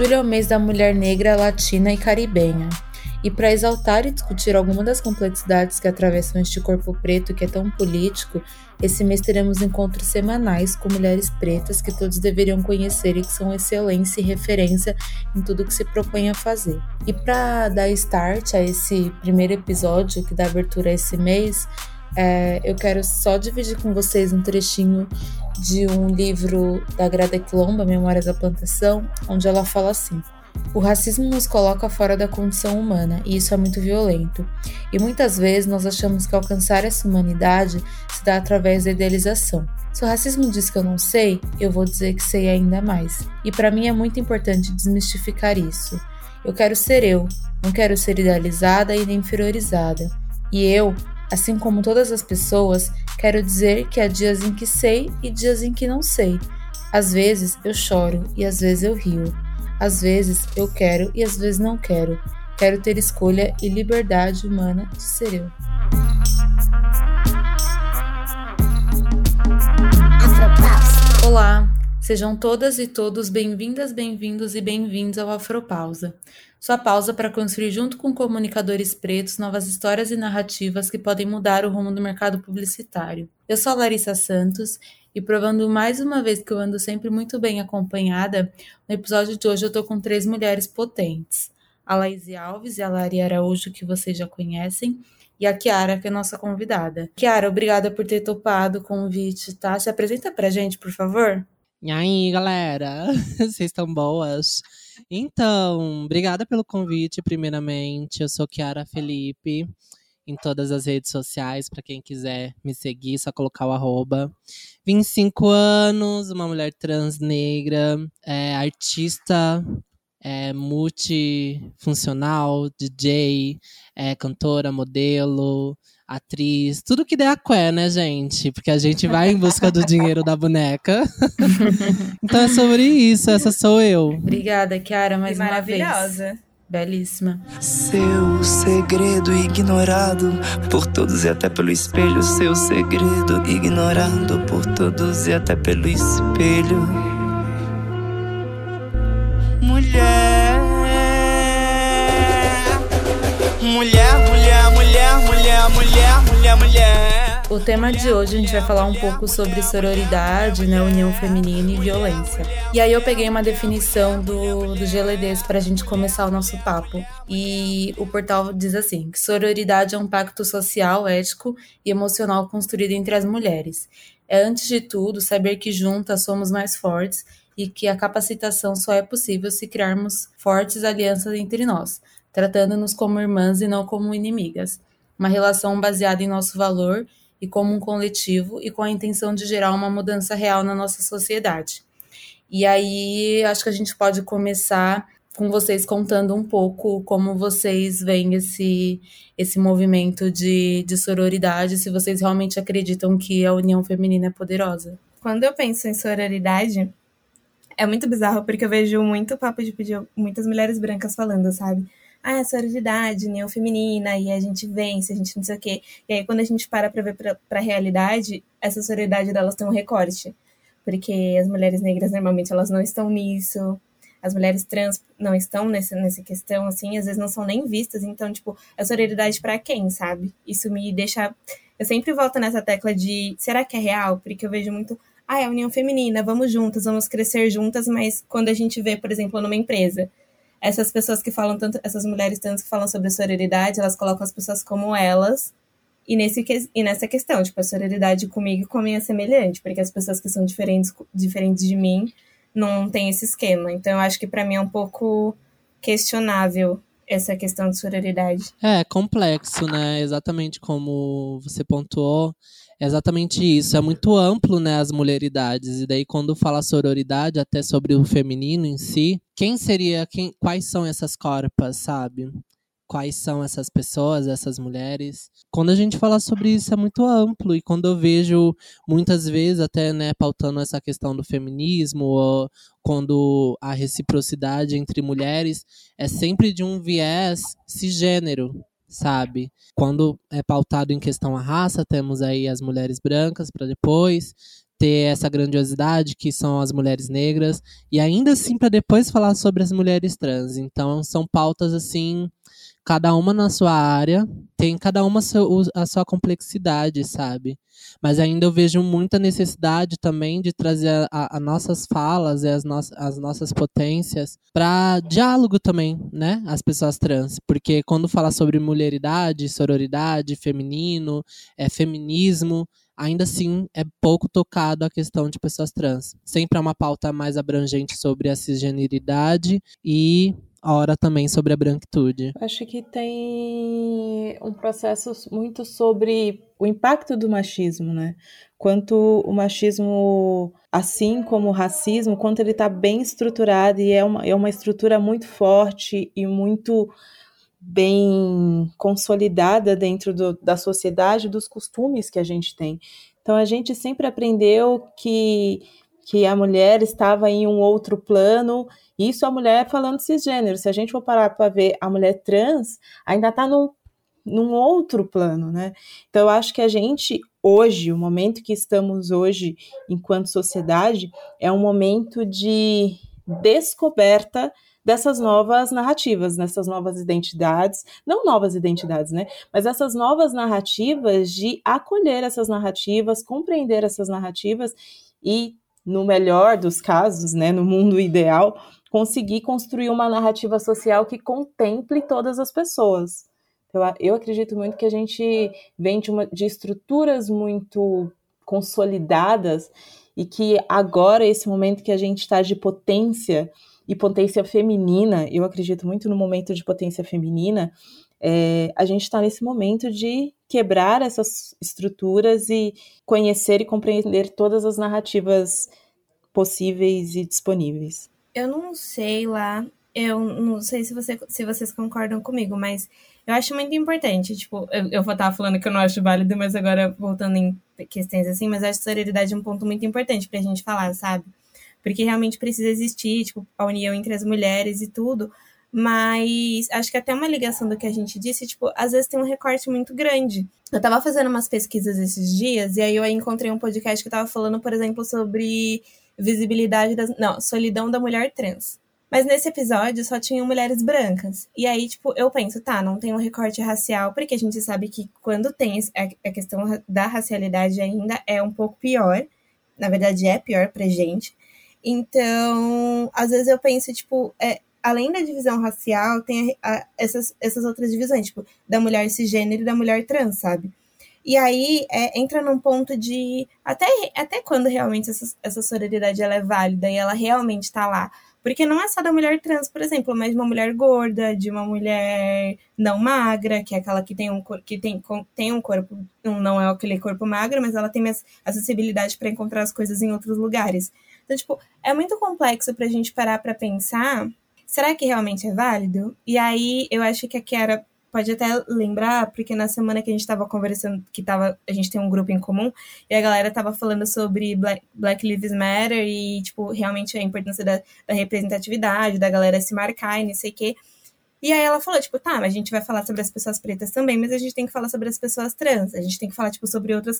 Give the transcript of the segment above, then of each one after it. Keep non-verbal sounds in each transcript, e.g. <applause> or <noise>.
Julho é o mês da mulher negra, latina e caribenha. E para exaltar e discutir alguma das complexidades que atravessam este corpo preto que é tão político, esse mês teremos encontros semanais com mulheres pretas que todos deveriam conhecer e que são excelência e referência em tudo que se propõe a fazer. E para dar start a esse primeiro episódio que dá abertura a esse mês, é, eu quero só dividir com vocês um trechinho de um livro da Grada Quilomba, Memórias da Plantação, onde ela fala assim. O racismo nos coloca fora da condição humana e isso é muito violento. E muitas vezes nós achamos que alcançar essa humanidade se dá através da idealização. Se o racismo diz que eu não sei, eu vou dizer que sei ainda mais. E para mim é muito importante desmistificar isso. Eu quero ser eu, não quero ser idealizada e nem inferiorizada. E eu, assim como todas as pessoas, quero dizer que há dias em que sei e dias em que não sei. Às vezes eu choro e às vezes eu rio. Às vezes eu quero e às vezes não quero. Quero ter escolha e liberdade humana de ser eu. Olá, sejam todas e todos bem-vindas, bem-vindos e bem-vindos ao Afropausa. Sua pausa para construir junto com comunicadores pretos novas histórias e narrativas que podem mudar o rumo do mercado publicitário. Eu sou a Larissa Santos e provando mais uma vez que eu ando sempre muito bem acompanhada, no episódio de hoje eu tô com três mulheres potentes. A Laís Alves e a Lari Araújo, que vocês já conhecem, e a Kiara, que é nossa convidada. Kiara, obrigada por ter topado o convite, tá? Se apresenta pra gente, por favor. E aí, galera? <laughs> Vocês estão boas? Então, obrigada pelo convite, primeiramente. Eu sou Kiara Felipe em todas as redes sociais, para quem quiser me seguir, só colocar o arroba. 25 anos, uma mulher trans negra, é, artista, é, multifuncional, DJ, é, cantora, modelo, atriz, tudo que der a qué, né, gente? Porque a gente vai em busca do dinheiro da boneca. <laughs> então é sobre isso, essa sou eu. Obrigada, Kiara, mais uma vez. Maravilhosa. Belíssima. Seu segredo ignorado por todos e até pelo espelho. Seu segredo ignorado por todos e até pelo espelho. Mulher, mulher, mulher, mulher, mulher, mulher, mulher, mulher. O tema de hoje a gente vai falar um pouco sobre sororidade, né, união feminina e violência. E aí eu peguei uma definição do, do GLDs para a gente começar o nosso papo. E o portal diz assim, que sororidade é um pacto social, ético e emocional construído entre as mulheres. É, antes de tudo, saber que juntas somos mais fortes e que a capacitação só é possível se criarmos fortes alianças entre nós, tratando-nos como irmãs e não como inimigas. Uma relação baseada em nosso valor e como um coletivo e com a intenção de gerar uma mudança real na nossa sociedade. E aí, acho que a gente pode começar com vocês contando um pouco como vocês veem esse, esse movimento de, de sororidade, se vocês realmente acreditam que a união feminina é poderosa. Quando eu penso em sororidade, é muito bizarro porque eu vejo muito papo de pedir muitas mulheres brancas falando, sabe? Ah, é sororidade, união feminina, e a gente vence, a gente não sei o quê. E aí, quando a gente para pra ver pra, pra realidade, essa sororidade delas tem um recorte. Porque as mulheres negras, normalmente, elas não estão nisso. As mulheres trans não estão nessa, nessa questão, assim, às vezes não são nem vistas. Então, tipo, a sororidade para quem, sabe? Isso me deixa... Eu sempre volto nessa tecla de, será que é real? Porque eu vejo muito, ah, é a união feminina, vamos juntas, vamos crescer juntas, mas quando a gente vê, por exemplo, numa empresa, essas pessoas que falam tanto, essas mulheres tanto que falam sobre sororidade, elas colocam as pessoas como elas. E, nesse, e nessa questão, tipo, a sororidade comigo e com a minha é semelhante, porque as pessoas que são diferentes, diferentes de mim não tem esse esquema. Então, eu acho que para mim é um pouco questionável essa questão de sororidade. É, complexo, né? Exatamente como você pontuou. É exatamente isso. É muito amplo, né, as mulheridades. E daí, quando fala sororidade, até sobre o feminino em si, quem seria, quem, quais são essas corpas, sabe? Quais são essas pessoas, essas mulheres? Quando a gente fala sobre isso é muito amplo e quando eu vejo muitas vezes até né pautando essa questão do feminismo ou quando a reciprocidade entre mulheres é sempre de um viés cisgênero, sabe? Quando é pautado em questão a raça, temos aí as mulheres brancas para depois, ter essa grandiosidade que são as mulheres negras e ainda assim para depois falar sobre as mulheres trans. Então são pautas assim, cada uma na sua área, tem cada uma a sua complexidade, sabe? Mas ainda eu vejo muita necessidade também de trazer as nossas falas e as, no as nossas potências para diálogo também, né? As pessoas trans. Porque quando fala sobre mulheridade, sororidade, feminino, é, feminismo, ainda assim é pouco tocado a questão de pessoas trans. Sempre é uma pauta mais abrangente sobre a cisgeneridade e hora também sobre a branquitude. Acho que tem um processo muito sobre o impacto do machismo, né? Quanto o machismo, assim como o racismo, quanto ele está bem estruturado e é uma, é uma estrutura muito forte e muito bem consolidada dentro do, da sociedade, dos costumes que a gente tem. Então a gente sempre aprendeu que, que a mulher estava em um outro plano, isso a mulher falando cisgênero. Se a gente for parar para ver a mulher trans, ainda está num, num outro plano, né? Então eu acho que a gente hoje, o momento que estamos hoje enquanto sociedade, é um momento de descoberta dessas novas narrativas, nessas novas identidades, não novas identidades, né? Mas essas novas narrativas de acolher essas narrativas, compreender essas narrativas e, no melhor dos casos, né, no mundo ideal, conseguir construir uma narrativa social que contemple todas as pessoas. Eu, eu acredito muito que a gente vem de, uma, de estruturas muito consolidadas e que agora, esse momento que a gente está de potência, e potência feminina, eu acredito muito no momento de potência feminina, é, a gente está nesse momento de quebrar essas estruturas e conhecer e compreender todas as narrativas possíveis e disponíveis. Eu não sei lá, eu não sei se, você, se vocês concordam comigo, mas eu acho muito importante. Tipo, eu, eu vou estar falando que eu não acho válido, mas agora voltando em questões assim, mas acho sororidade é um ponto muito importante pra gente falar, sabe? porque realmente precisa existir, tipo, a união entre as mulheres e tudo. Mas acho que até uma ligação do que a gente disse, tipo, às vezes tem um recorte muito grande. Eu tava fazendo umas pesquisas esses dias, e aí eu encontrei um podcast que tava falando, por exemplo, sobre visibilidade das. Não, solidão da mulher trans. Mas nesse episódio só tinham mulheres brancas. E aí, tipo, eu penso, tá, não tem um recorte racial, porque a gente sabe que quando tem a questão da racialidade ainda é um pouco pior. Na verdade, é pior pra gente. Então, às vezes eu penso, tipo, é, além da divisão racial, tem a, a, essas, essas outras divisões, tipo, da mulher cisgênero e da mulher trans, sabe? E aí é, entra num ponto de até, até quando realmente essa, essa sororidade ela é válida e ela realmente está lá. Porque não é só da mulher trans, por exemplo, mas de uma mulher gorda, de uma mulher não magra, que é aquela que tem um, que tem, tem um corpo, não é aquele corpo magro, mas ela tem mais acessibilidade para encontrar as coisas em outros lugares. Então, tipo, é muito complexo pra gente parar pra pensar. Será que realmente é válido? E aí, eu acho que a Kiara pode até lembrar, porque na semana que a gente estava conversando, que tava, a gente tem um grupo em comum, e a galera tava falando sobre Black, Black Lives Matter e, tipo, realmente a importância da, da representatividade, da galera se marcar e não sei o quê. E aí ela falou, tipo, tá, mas a gente vai falar sobre as pessoas pretas também, mas a gente tem que falar sobre as pessoas trans, a gente tem que falar, tipo, sobre outras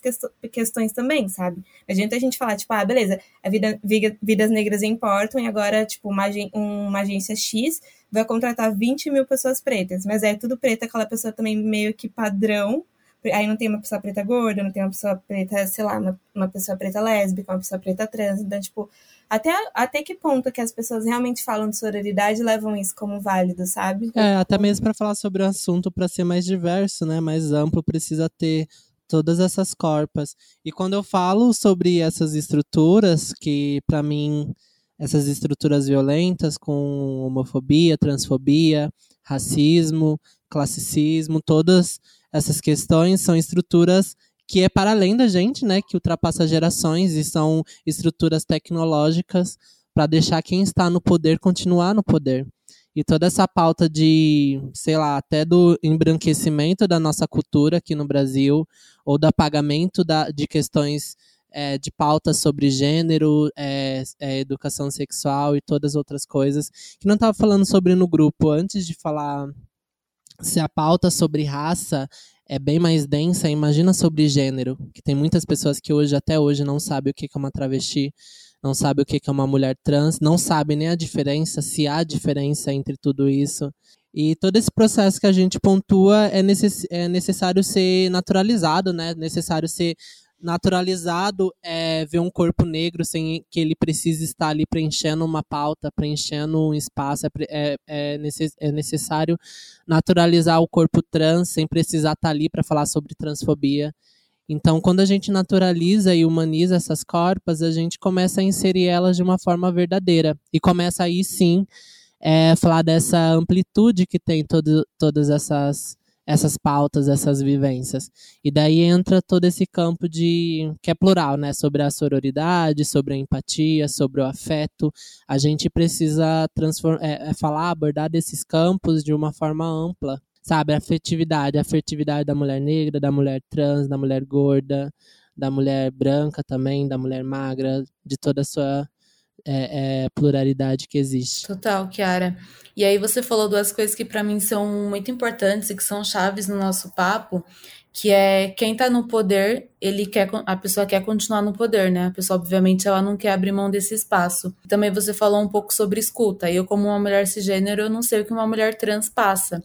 questões também, sabe? Não adianta a gente falar, tipo, ah, beleza, a vida, vidas negras importam e agora, tipo, uma, uma agência X vai contratar 20 mil pessoas pretas, mas é tudo preta, aquela pessoa também meio que padrão, aí não tem uma pessoa preta gorda, não tem uma pessoa preta, sei lá, uma, uma pessoa preta lésbica, uma pessoa preta trans, então, tipo, até, até que ponto que as pessoas realmente falam de sororidade e levam isso como válido, sabe? É, até mesmo para falar sobre o assunto, para ser mais diverso, né, mais amplo, precisa ter todas essas corpas. E quando eu falo sobre essas estruturas, que para mim essas estruturas violentas com homofobia, transfobia, racismo, classicismo, todas essas questões são estruturas que é para além da gente, né, que ultrapassa gerações e são estruturas tecnológicas para deixar quem está no poder continuar no poder. E toda essa pauta de, sei lá, até do embranquecimento da nossa cultura aqui no Brasil, ou do apagamento da, de questões é, de pautas sobre gênero, é, é, educação sexual e todas as outras coisas, que não estava falando sobre no grupo antes de falar se a pauta sobre raça é bem mais densa, imagina sobre gênero, que tem muitas pessoas que hoje, até hoje, não sabem o que é uma travesti, não sabem o que é uma mulher trans, não sabem nem a diferença, se há diferença entre tudo isso. E todo esse processo que a gente pontua é, necess é necessário ser naturalizado, né? Necessário ser naturalizado é ver um corpo negro sem que ele precise estar ali preenchendo uma pauta, preenchendo um espaço. É, é, é, é necessário naturalizar o corpo trans sem precisar estar ali para falar sobre transfobia. Então, quando a gente naturaliza e humaniza essas corpas, a gente começa a inserir elas de uma forma verdadeira. E começa aí sim é, falar dessa amplitude que tem todo, todas essas essas pautas, essas vivências. E daí entra todo esse campo de que é plural, né, sobre a sororidade, sobre a empatia, sobre o afeto. A gente precisa transformar, é, é falar, abordar desses campos de uma forma ampla, sabe? A afetividade, a afetividade da mulher negra, da mulher trans, da mulher gorda, da mulher branca também, da mulher magra, de toda a sua é, é, pluralidade que existe. Total, Kiara. E aí você falou duas coisas que para mim são muito importantes e que são chaves no nosso papo, que é quem está no poder, ele quer a pessoa quer continuar no poder, né? A pessoa obviamente ela não quer abrir mão desse espaço. Também você falou um pouco sobre escuta. Eu como uma mulher cisgênero, eu não sei o que uma mulher trans passa.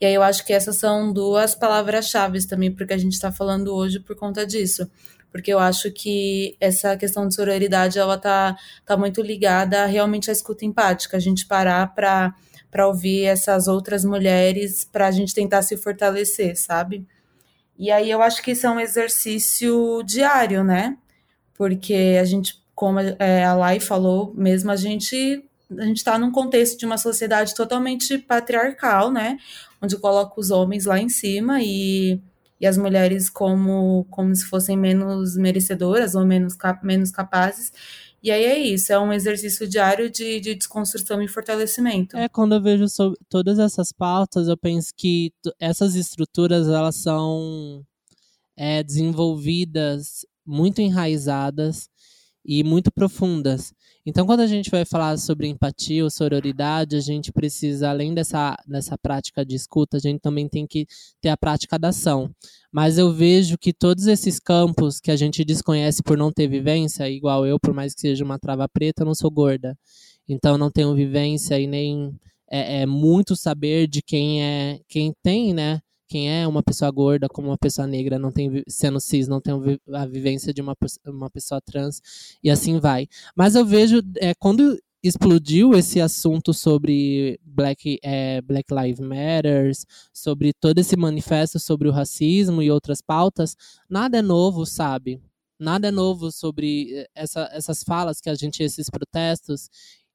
E aí eu acho que essas são duas palavras-chave também porque a gente está falando hoje por conta disso porque eu acho que essa questão de sororidade ela tá, tá muito ligada realmente à escuta empática, a gente parar para para ouvir essas outras mulheres, para a gente tentar se fortalecer, sabe? E aí eu acho que isso é um exercício diário, né? Porque a gente, como é, a Lai falou, mesmo a gente a gente está num contexto de uma sociedade totalmente patriarcal, né? Onde coloca os homens lá em cima e e as mulheres como, como se fossem menos merecedoras ou menos, menos capazes. E aí é isso, é um exercício diário de, de desconstrução e fortalecimento. É, quando eu vejo todas essas pautas, eu penso que essas estruturas, elas são é, desenvolvidas, muito enraizadas e muito profundas. Então, quando a gente vai falar sobre empatia ou sororidade, a gente precisa, além dessa, dessa prática de escuta, a gente também tem que ter a prática da ação. Mas eu vejo que todos esses campos que a gente desconhece por não ter vivência, igual eu, por mais que seja uma trava preta, eu não sou gorda. Então, não tenho vivência e nem é, é muito saber de quem é quem tem, né? Quem é uma pessoa gorda como uma pessoa negra, não tem sendo cis, não tem a vivência de uma, uma pessoa trans e assim vai. Mas eu vejo é, quando explodiu esse assunto sobre Black, é, Black Lives Matters, sobre todo esse manifesto sobre o racismo e outras pautas, nada é novo, sabe? Nada é novo sobre é, essa, essas falas que a gente, esses protestos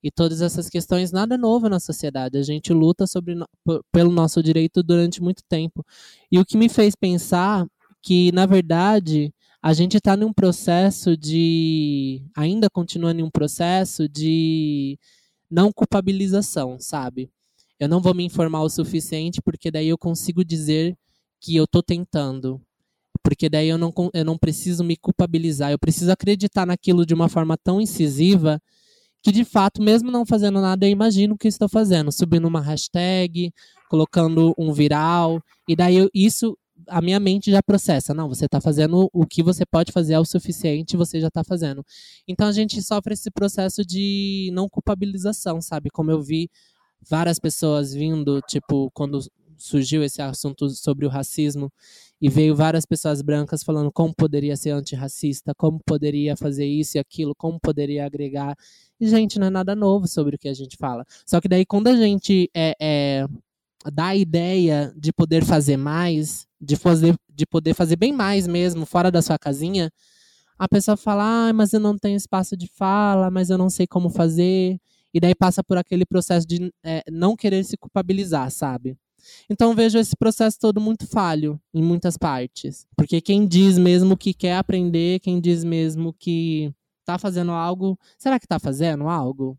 e todas essas questões, nada novo na sociedade. A gente luta sobre, pelo nosso direito durante muito tempo. E o que me fez pensar que, na verdade, a gente está num processo de. ainda continua em um processo de não culpabilização, sabe? Eu não vou me informar o suficiente, porque daí eu consigo dizer que eu estou tentando. Porque daí eu não, eu não preciso me culpabilizar, eu preciso acreditar naquilo de uma forma tão incisiva que de fato, mesmo não fazendo nada, eu imagino o que estou fazendo, subindo uma hashtag, colocando um viral, e daí eu, isso a minha mente já processa. Não, você está fazendo o que você pode fazer é o suficiente, você já está fazendo. Então a gente sofre esse processo de não culpabilização, sabe? Como eu vi várias pessoas vindo, tipo, quando surgiu esse assunto sobre o racismo e veio várias pessoas brancas falando como poderia ser antirracista, como poderia fazer isso e aquilo, como poderia agregar. E, gente, não é nada novo sobre o que a gente fala. Só que daí, quando a gente é, é, dá a ideia de poder fazer mais, de, fazer, de poder fazer bem mais mesmo, fora da sua casinha, a pessoa fala, ah, mas eu não tenho espaço de fala, mas eu não sei como fazer. E daí passa por aquele processo de é, não querer se culpabilizar, sabe? Então vejo esse processo todo muito falho em muitas partes. Porque quem diz mesmo que quer aprender, quem diz mesmo que está fazendo algo, será que está fazendo algo?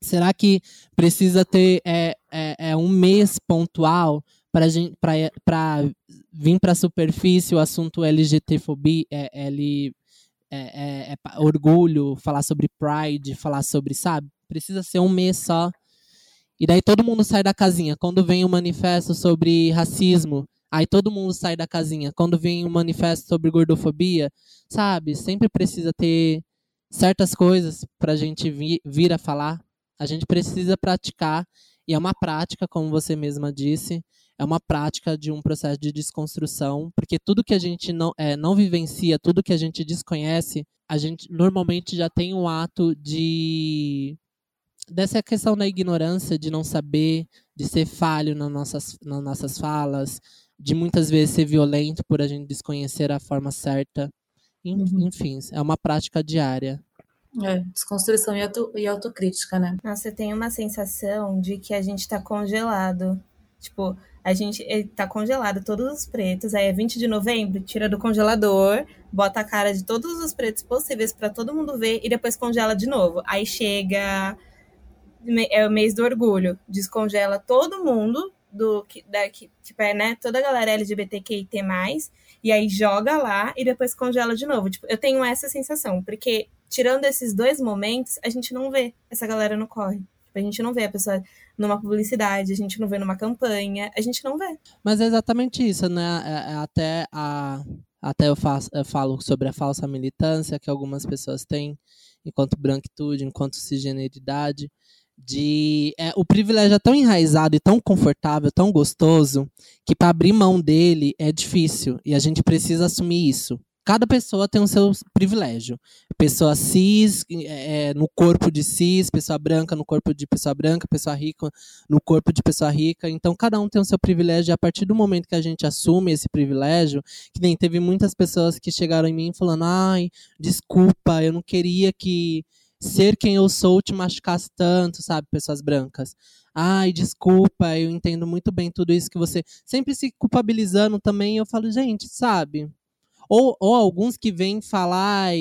Será que precisa ter é, é, é um mês pontual para vir para a superfície o assunto LGTfobia, é, L, é, é, é, orgulho, falar sobre pride, falar sobre, sabe? Precisa ser um mês só E daí todo mundo sai da casinha. Quando vem um manifesto sobre racismo, aí todo mundo sai da casinha. Quando vem um manifesto sobre gordofobia, sabe? Sempre precisa ter certas coisas para a gente vir, vir a falar. A gente precisa praticar. E é uma prática, como você mesma disse, é uma prática de um processo de desconstrução, porque tudo que a gente não, é, não vivencia, tudo que a gente desconhece, a gente normalmente já tem um ato de dessa questão da ignorância, de não saber, de ser falho nas nossas, nas nossas falas, de muitas vezes ser violento por a gente desconhecer a forma certa. Uhum. Enfim, é uma prática diária. É, desconstrução e, auto, e autocrítica, né? Nossa, eu tenho uma sensação de que a gente tá congelado. Tipo, a gente tá congelado todos os pretos. Aí é 20 de novembro, tira do congelador, bota a cara de todos os pretos possíveis para todo mundo ver e depois congela de novo. Aí chega é o mês do orgulho, descongela todo mundo do que da que tipo é, né, toda a galera LGBTQIT+, e aí joga lá e depois congela de novo. Tipo, eu tenho essa sensação, porque tirando esses dois momentos, a gente não vê essa galera no corre. A gente não vê a pessoa numa publicidade, a gente não vê numa campanha, a gente não vê. Mas é exatamente isso, né? É, é até a até eu, faço, eu falo sobre a falsa militância que algumas pessoas têm enquanto branquitude, enquanto cisgeneridade, de é, o privilégio é tão enraizado e tão confortável, tão gostoso, que para abrir mão dele é difícil e a gente precisa assumir isso cada pessoa tem o seu privilégio. Pessoa cis é, é, no corpo de cis, pessoa branca no corpo de pessoa branca, pessoa rica no corpo de pessoa rica. Então, cada um tem o seu privilégio. E a partir do momento que a gente assume esse privilégio, que nem teve muitas pessoas que chegaram em mim falando: ai, desculpa, eu não queria que ser quem eu sou te machucasse tanto, sabe? Pessoas brancas. Ai, desculpa, eu entendo muito bem tudo isso que você. Sempre se culpabilizando também. Eu falo, gente, sabe? Ou, ou alguns que vêm falar,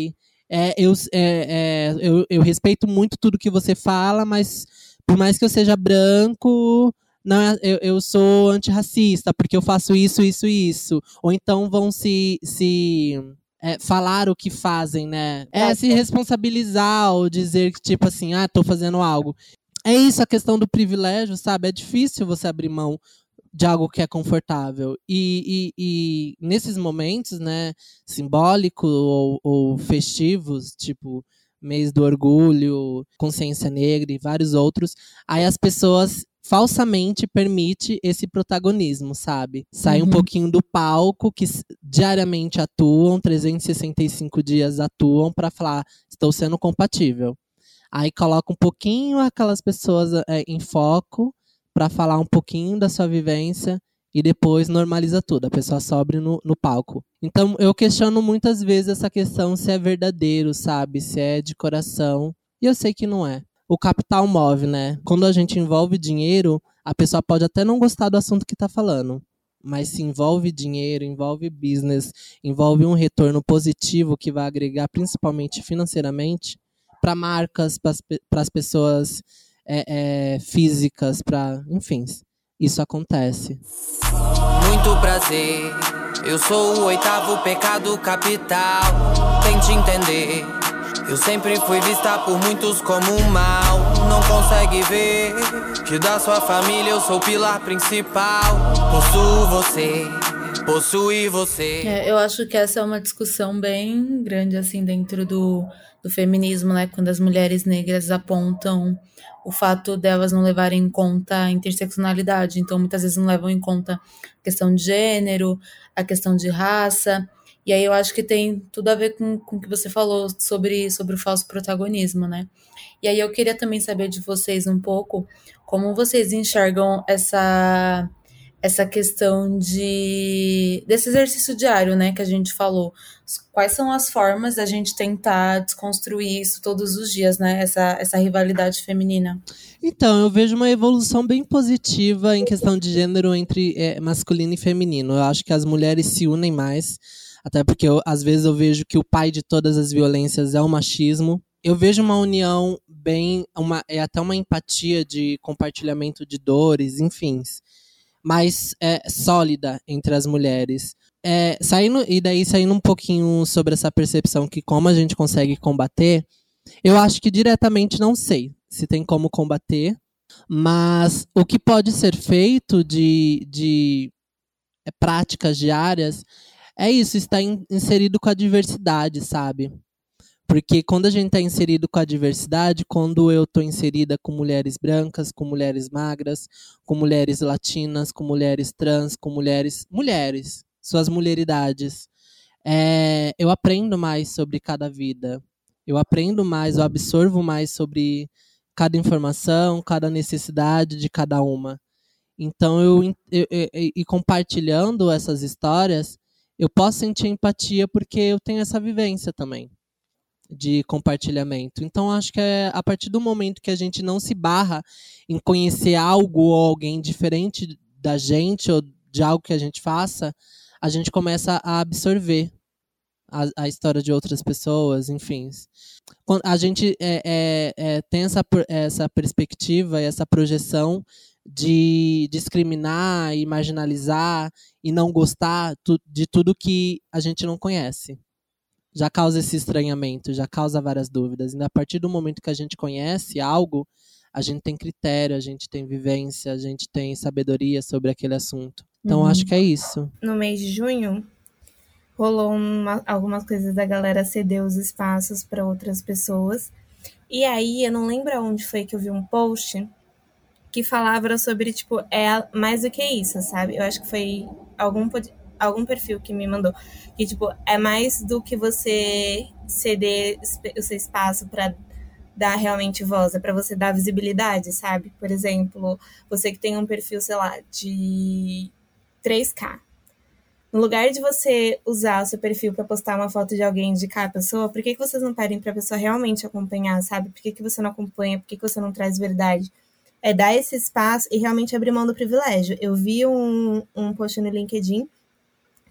é, eu, é, é, eu, eu respeito muito tudo que você fala, mas por mais que eu seja branco, não, é, eu, eu sou antirracista, porque eu faço isso, isso isso. Ou então vão se, se é, falar o que fazem, né? É se responsabilizar ou dizer que, tipo assim, ah, tô fazendo algo. É isso a questão do privilégio, sabe? É difícil você abrir mão de algo que é confortável. E, e, e nesses momentos, né, simbólicos ou, ou, festivos, tipo mês do orgulho, consciência negra e vários outros, aí as pessoas falsamente permite esse protagonismo, sabe? Sai uhum. um pouquinho do palco que diariamente atuam, 365 dias atuam para falar, estou sendo compatível. Aí coloca um pouquinho aquelas pessoas é, em foco para falar um pouquinho da sua vivência e depois normaliza tudo, a pessoa sobe no, no palco. Então eu questiono muitas vezes essa questão se é verdadeiro, sabe? Se é de coração. E eu sei que não é. O capital move, né? Quando a gente envolve dinheiro, a pessoa pode até não gostar do assunto que está falando. Mas se envolve dinheiro, envolve business, envolve um retorno positivo que vai agregar principalmente financeiramente para marcas, para as pessoas é, é, físicas para, enfim, isso acontece. Muito prazer, eu sou o oitavo pecado capital. Tente entender. Eu sempre fui vista por muitos como um mal. Não consegue ver que da sua família eu sou o pilar principal. Possuo você, possui você. É, eu acho que essa é uma discussão bem grande assim dentro do, do feminismo, né? Quando as mulheres negras apontam o fato delas não levarem em conta a interseccionalidade, então muitas vezes não levam em conta a questão de gênero, a questão de raça, e aí eu acho que tem tudo a ver com, com o que você falou sobre, sobre o falso protagonismo, né? E aí eu queria também saber de vocês um pouco como vocês enxergam essa essa questão de desse exercício diário, né, que a gente falou. Quais são as formas da gente tentar desconstruir isso todos os dias, né, essa, essa rivalidade feminina? Então, eu vejo uma evolução bem positiva em questão de gênero entre é, masculino e feminino. Eu acho que as mulheres se unem mais, até porque eu, às vezes eu vejo que o pai de todas as violências é o machismo. Eu vejo uma união bem, uma, é até uma empatia de compartilhamento de dores, enfim mais é, sólida entre as mulheres. É, saindo, e daí saindo um pouquinho sobre essa percepção que como a gente consegue combater, eu acho que diretamente não sei se tem como combater. Mas o que pode ser feito de, de é, práticas diárias é isso, está in, inserido com a diversidade, sabe? Porque quando a gente está inserido com a diversidade, quando eu estou inserida com mulheres brancas, com mulheres magras, com mulheres latinas, com mulheres trans, com mulheres. mulheres, suas mulheridades, é, eu aprendo mais sobre cada vida. Eu aprendo mais, eu absorvo mais sobre cada informação, cada necessidade de cada uma. Então, eu, e compartilhando essas histórias, eu posso sentir empatia porque eu tenho essa vivência também de compartilhamento. Então, acho que é a partir do momento que a gente não se barra em conhecer algo ou alguém diferente da gente ou de algo que a gente faça, a gente começa a absorver a, a história de outras pessoas, enfim. A gente é, é, é, tem essa, essa perspectiva essa projeção de discriminar e marginalizar e não gostar de tudo que a gente não conhece já causa esse estranhamento, já causa várias dúvidas. E a partir do momento que a gente conhece algo, a gente tem critério, a gente tem vivência, a gente tem sabedoria sobre aquele assunto. Então, uhum. acho que é isso. No mês de junho, rolou uma, algumas coisas da galera ceder os espaços para outras pessoas. E aí, eu não lembro onde foi que eu vi um post que falava sobre, tipo, é mais do que isso, sabe? Eu acho que foi algum algum perfil que me mandou. Que, tipo, é mais do que você ceder o seu espaço para dar realmente voz, é para você dar visibilidade, sabe? Por exemplo, você que tem um perfil, sei lá, de 3K. No lugar de você usar o seu perfil para postar uma foto de alguém, indicar a pessoa, por que, que vocês não pedem para pessoa realmente acompanhar, sabe? Por que, que você não acompanha? Por que, que você não traz verdade? É dar esse espaço e realmente abrir mão do privilégio. Eu vi um, um post no LinkedIn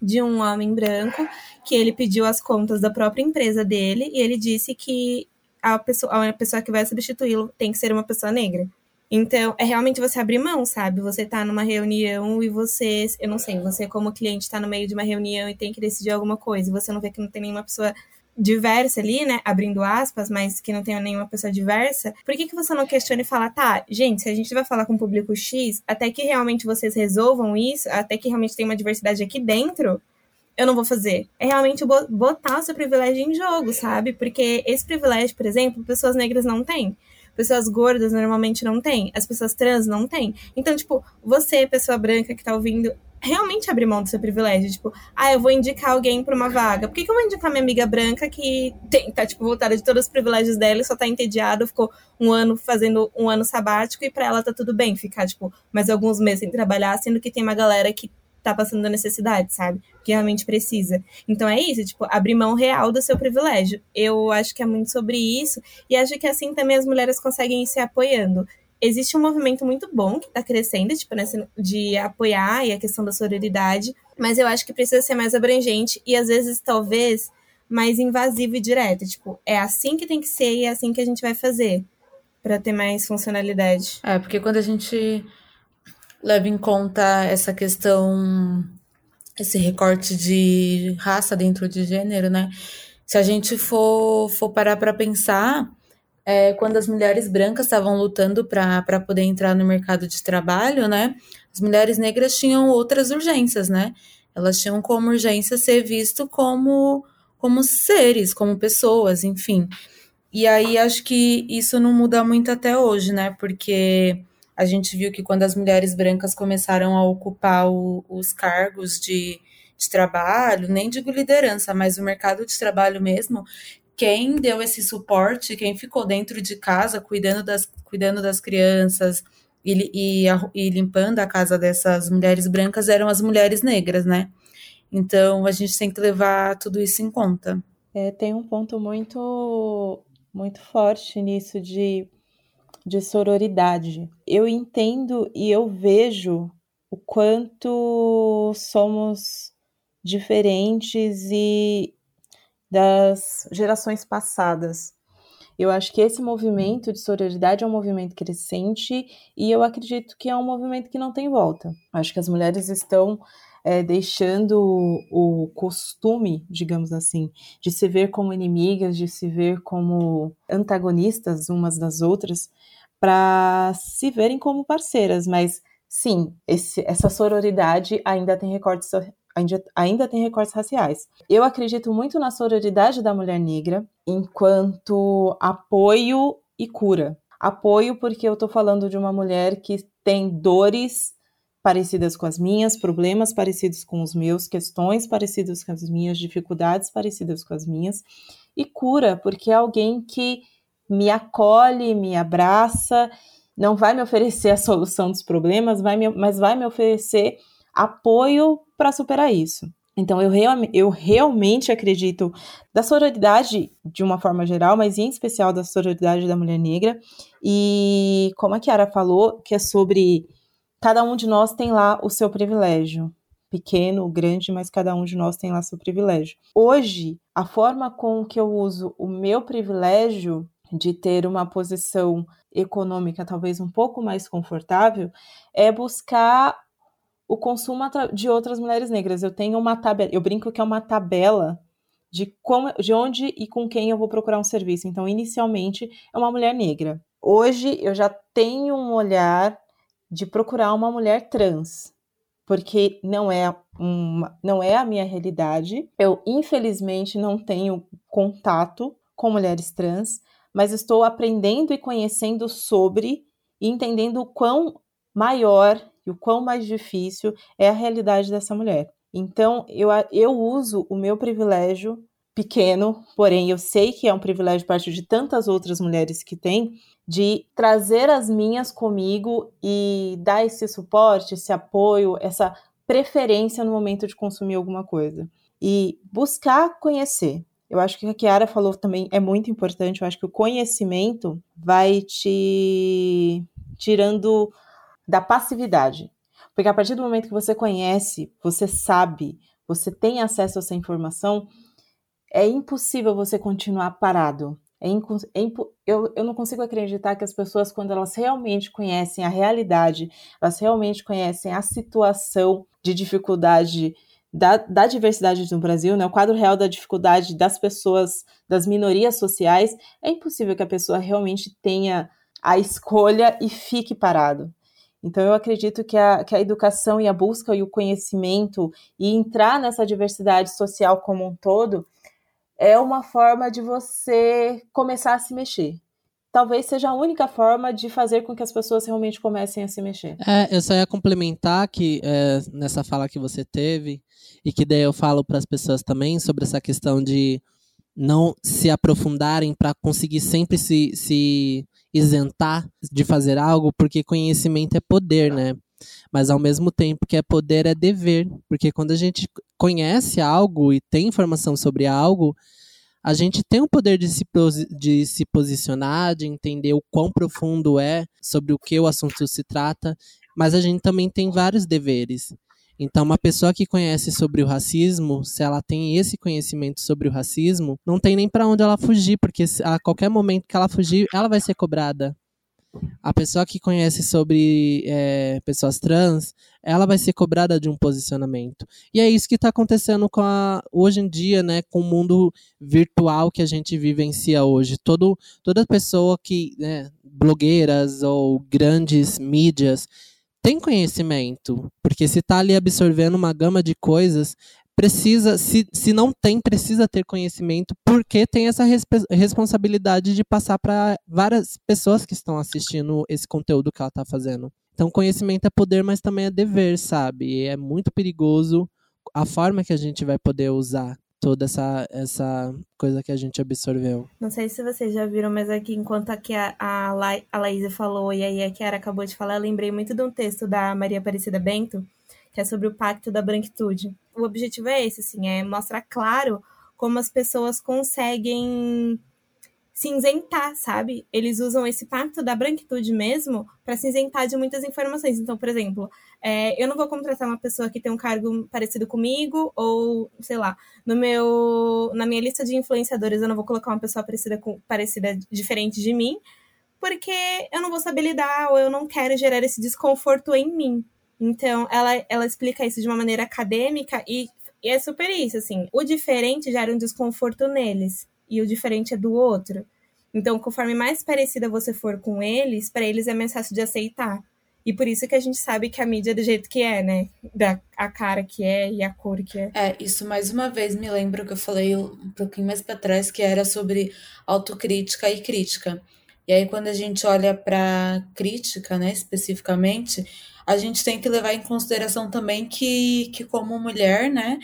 de um homem branco que ele pediu as contas da própria empresa dele e ele disse que a pessoa, a pessoa que vai substituí-lo tem que ser uma pessoa negra. Então, é realmente você abrir mão, sabe? Você tá numa reunião e você, eu não sei, você como cliente tá no meio de uma reunião e tem que decidir alguma coisa, e você não vê que não tem nenhuma pessoa diversa ali, né? Abrindo aspas, mas que não tenha nenhuma pessoa diversa, por que, que você não questiona e fala, tá, gente, se a gente vai falar com o público X, até que realmente vocês resolvam isso, até que realmente tem uma diversidade aqui dentro, eu não vou fazer. É realmente botar o seu privilégio em jogo, sabe? Porque esse privilégio, por exemplo, pessoas negras não têm. Pessoas gordas normalmente não têm. As pessoas trans não têm. Então, tipo, você, pessoa branca que tá ouvindo, realmente abrir mão do seu privilégio. Tipo, ah, eu vou indicar alguém para uma vaga. Por que, que eu vou indicar minha amiga branca que tem, tá, tipo, voltada de todos os privilégios dela e só tá entediada, ficou um ano fazendo um ano sabático e para ela tá tudo bem ficar, tipo, mais alguns meses sem trabalhar, sendo que tem uma galera que tá passando da necessidade, sabe? Que realmente precisa. Então é isso, tipo, abrir mão real do seu privilégio. Eu acho que é muito sobre isso e acho que assim também as mulheres conseguem ir se apoiando existe um movimento muito bom que está crescendo, tipo, nessa, de apoiar e a questão da sororidade, mas eu acho que precisa ser mais abrangente e às vezes, talvez, mais invasivo e direto. Tipo, é assim que tem que ser e é assim que a gente vai fazer para ter mais funcionalidade. É, porque quando a gente leva em conta essa questão, esse recorte de raça dentro de gênero, né? Se a gente for, for parar para pensar, é, quando as mulheres brancas estavam lutando para poder entrar no mercado de trabalho, né? As mulheres negras tinham outras urgências, né? Elas tinham como urgência ser visto como, como seres, como pessoas, enfim. E aí acho que isso não muda muito até hoje, né? Porque a gente viu que quando as mulheres brancas começaram a ocupar o, os cargos de, de trabalho, nem digo liderança, mas o mercado de trabalho mesmo, quem deu esse suporte, quem ficou dentro de casa cuidando das, cuidando das crianças e, e, e limpando a casa dessas mulheres brancas eram as mulheres negras, né? Então a gente tem que levar tudo isso em conta. É, tem um ponto muito muito forte nisso de, de sororidade. Eu entendo e eu vejo o quanto somos diferentes e, das gerações passadas. Eu acho que esse movimento de sororidade é um movimento crescente e eu acredito que é um movimento que não tem volta. Acho que as mulheres estão é, deixando o, costume, digamos assim, de se ver como inimigas, de se ver como antagonistas umas das outras, para se verem como parceiras, mas sim, esse, essa sororidade ainda tem recortes ainda, ainda tem recortes raciais. Eu acredito muito na sororidade da mulher negra enquanto apoio e cura. Apoio porque eu estou falando de uma mulher que tem dores parecidas com as minhas, problemas parecidos com os meus, questões parecidas com as minhas, dificuldades parecidas com as minhas, e cura, porque é alguém que me acolhe, me abraça, não vai me oferecer a solução dos problemas, vai me, mas vai me oferecer apoio para superar isso. Então, eu, real, eu realmente acredito da sororidade de uma forma geral, mas em especial da sororidade da mulher negra. E como a Kiara falou, que é sobre cada um de nós tem lá o seu privilégio. Pequeno, grande, mas cada um de nós tem lá seu privilégio. Hoje, a forma com que eu uso o meu privilégio de ter uma posição econômica talvez um pouco mais confortável é buscar o consumo de outras mulheres negras. Eu tenho uma tabela, eu brinco que é uma tabela de como, de onde e com quem eu vou procurar um serviço. Então, inicialmente é uma mulher negra. Hoje eu já tenho um olhar de procurar uma mulher trans, porque não é uma, não é a minha realidade. Eu infelizmente não tenho contato com mulheres trans, mas estou aprendendo e conhecendo sobre e entendendo o quão maior e o quão mais difícil é a realidade dessa mulher. Então, eu, eu uso o meu privilégio pequeno, porém eu sei que é um privilégio parte de tantas outras mulheres que têm, de trazer as minhas comigo e dar esse suporte, esse apoio, essa preferência no momento de consumir alguma coisa. E buscar conhecer. Eu acho que a Kiara falou também é muito importante. Eu acho que o conhecimento vai te tirando da passividade. Porque a partir do momento que você conhece, você sabe, você tem acesso a essa informação, é impossível você continuar parado. É é eu, eu não consigo acreditar que as pessoas, quando elas realmente conhecem a realidade, elas realmente conhecem a situação de dificuldade da, da diversidade no Brasil, né, o quadro real da dificuldade das pessoas, das minorias sociais, é impossível que a pessoa realmente tenha a escolha e fique parado. Então, eu acredito que a, que a educação e a busca e o conhecimento e entrar nessa diversidade social como um todo é uma forma de você começar a se mexer. Talvez seja a única forma de fazer com que as pessoas realmente comecem a se mexer. É, eu só ia complementar que é, nessa fala que você teve, e que daí eu falo para as pessoas também sobre essa questão de não se aprofundarem para conseguir sempre se, se isentar de fazer algo, porque conhecimento é poder, né? Mas ao mesmo tempo que é poder, é dever. Porque quando a gente conhece algo e tem informação sobre algo, a gente tem o poder de se, de se posicionar, de entender o quão profundo é, sobre o que o assunto se trata, mas a gente também tem vários deveres. Então, uma pessoa que conhece sobre o racismo, se ela tem esse conhecimento sobre o racismo, não tem nem para onde ela fugir, porque a qualquer momento que ela fugir, ela vai ser cobrada. A pessoa que conhece sobre é, pessoas trans, ela vai ser cobrada de um posicionamento. E é isso que está acontecendo com a, hoje em dia, né, com o mundo virtual que a gente vivencia hoje. Todo, toda pessoa que, né, blogueiras ou grandes mídias, tem conhecimento, porque se está ali absorvendo uma gama de coisas, precisa, se, se não tem, precisa ter conhecimento, porque tem essa resp responsabilidade de passar para várias pessoas que estão assistindo esse conteúdo que ela está fazendo. Então, conhecimento é poder, mas também é dever, sabe? E é muito perigoso a forma que a gente vai poder usar toda essa, essa coisa que a gente absorveu. Não sei se vocês já viram, mas aqui, enquanto aqui a, a, La, a Laísa falou e aí a Kiara acabou de falar, eu lembrei muito de um texto da Maria Aparecida Bento, que é sobre o Pacto da Branquitude. O objetivo é esse, assim, é mostrar claro como as pessoas conseguem cinzentar, sabe? Eles usam esse pacto da branquitude mesmo para cinzentar de muitas informações. Então, por exemplo, é, eu não vou contratar uma pessoa que tem um cargo parecido comigo, ou, sei lá, no meu, na minha lista de influenciadores eu não vou colocar uma pessoa parecida, com, parecida diferente de mim, porque eu não vou saber lidar, ou eu não quero gerar esse desconforto em mim. Então, ela, ela explica isso de uma maneira acadêmica e, e é super isso, assim. O diferente gera um desconforto neles e o diferente é do outro. Então, conforme mais parecida você for com eles, para eles é mais fácil de aceitar. E por isso que a gente sabe que a mídia é do jeito que é, né? Da a cara que é e a cor que é. É, isso mais uma vez me lembra que eu falei um pouquinho mais para trás, que era sobre autocrítica e crítica. E aí, quando a gente olha para crítica, né, especificamente, a gente tem que levar em consideração também que, que, como mulher, né,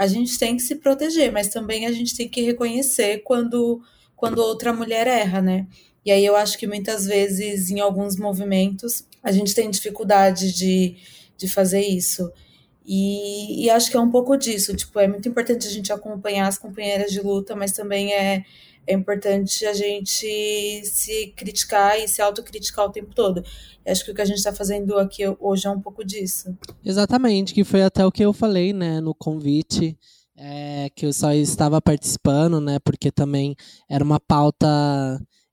a gente tem que se proteger, mas também a gente tem que reconhecer quando, quando outra mulher erra, né? E aí eu acho que muitas vezes, em alguns movimentos, a gente tem dificuldade de, de fazer isso. E, e acho que é um pouco disso. Tipo, é muito importante a gente acompanhar as companheiras de luta, mas também é, é importante a gente se criticar e se autocriticar o tempo todo. E acho que o que a gente está fazendo aqui hoje é um pouco disso. Exatamente, que foi até o que eu falei, né, no convite. É, que eu só estava participando, né? Porque também era uma pauta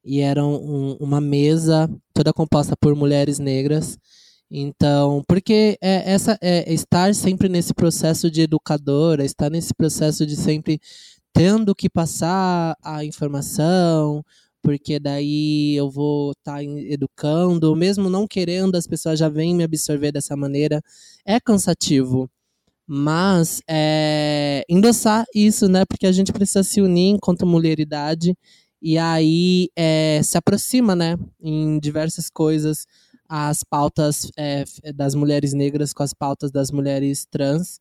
e era um, uma mesa toda composta por mulheres negras. Então, porque é, essa é estar sempre nesse processo de educadora, estar nesse processo de sempre tendo que passar a informação, porque daí eu vou estar tá educando, mesmo não querendo, as pessoas já vêm me absorver dessa maneira, é cansativo. Mas é, endossar isso, né? Porque a gente precisa se unir enquanto mulheridade e aí é, se aproxima, né, em diversas coisas, as pautas é, das mulheres negras com as pautas das mulheres trans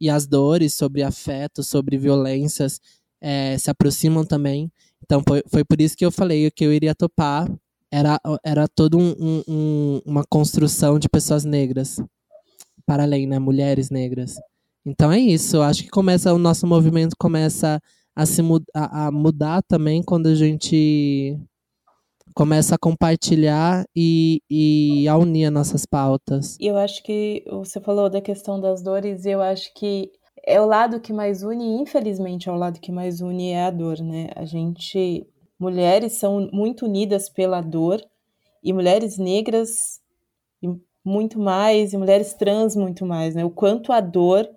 e as dores sobre afeto, sobre violências é, se aproximam também. Então foi, foi por isso que eu falei que eu iria topar. Era, era toda um, um, uma construção de pessoas negras, para além, né? Mulheres negras. Então é isso. Eu acho que começa o nosso movimento começa a, se a, a mudar também quando a gente começa a compartilhar e, e a unir as nossas pautas. Eu acho que você falou da questão das dores, eu acho que é o lado que mais une, infelizmente é o lado que mais une é a dor, né? A gente, mulheres são muito unidas pela dor, e mulheres negras muito mais, e mulheres trans muito mais, né? O quanto a dor,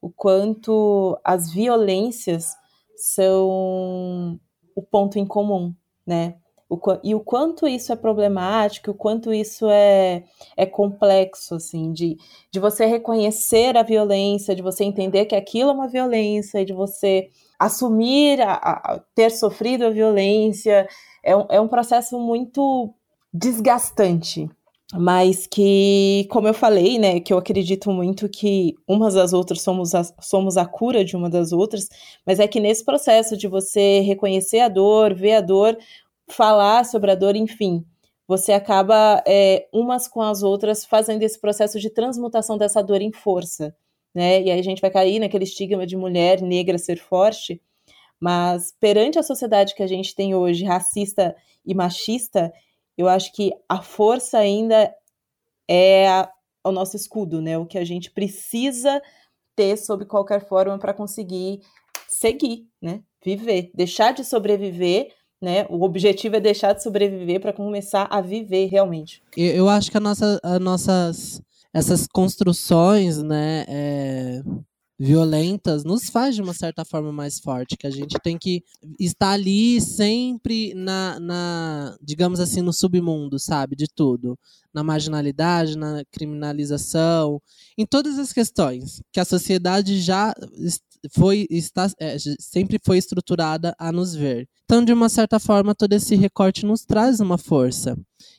o quanto as violências são o ponto em comum, né? O, e o quanto isso é problemático, o quanto isso é, é complexo, assim, de, de você reconhecer a violência, de você entender que aquilo é uma violência, de você assumir, a, a ter sofrido a violência, é um, é um processo muito desgastante, mas que, como eu falei, né, que eu acredito muito que umas das outras somos a, somos a cura de uma das outras, mas é que nesse processo de você reconhecer a dor, ver a dor, falar sobre a dor, enfim, você acaba é, umas com as outras fazendo esse processo de transmutação dessa dor em força, né, e aí a gente vai cair naquele estigma de mulher negra ser forte, mas perante a sociedade que a gente tem hoje, racista e machista, eu acho que a força ainda é a, o nosso escudo, né? O que a gente precisa ter sob qualquer forma para conseguir seguir, né? Viver, deixar de sobreviver, né? O objetivo é deixar de sobreviver para começar a viver realmente. Eu, acho que a nossa, a nossas essas construções, né? É violentas nos faz de uma certa forma mais forte, que a gente tem que estar ali sempre na, na, digamos assim, no submundo, sabe, de tudo, na marginalidade, na criminalização, em todas as questões que a sociedade já foi está é, sempre foi estruturada a nos ver. Então, de uma certa forma, todo esse recorte nos traz uma força.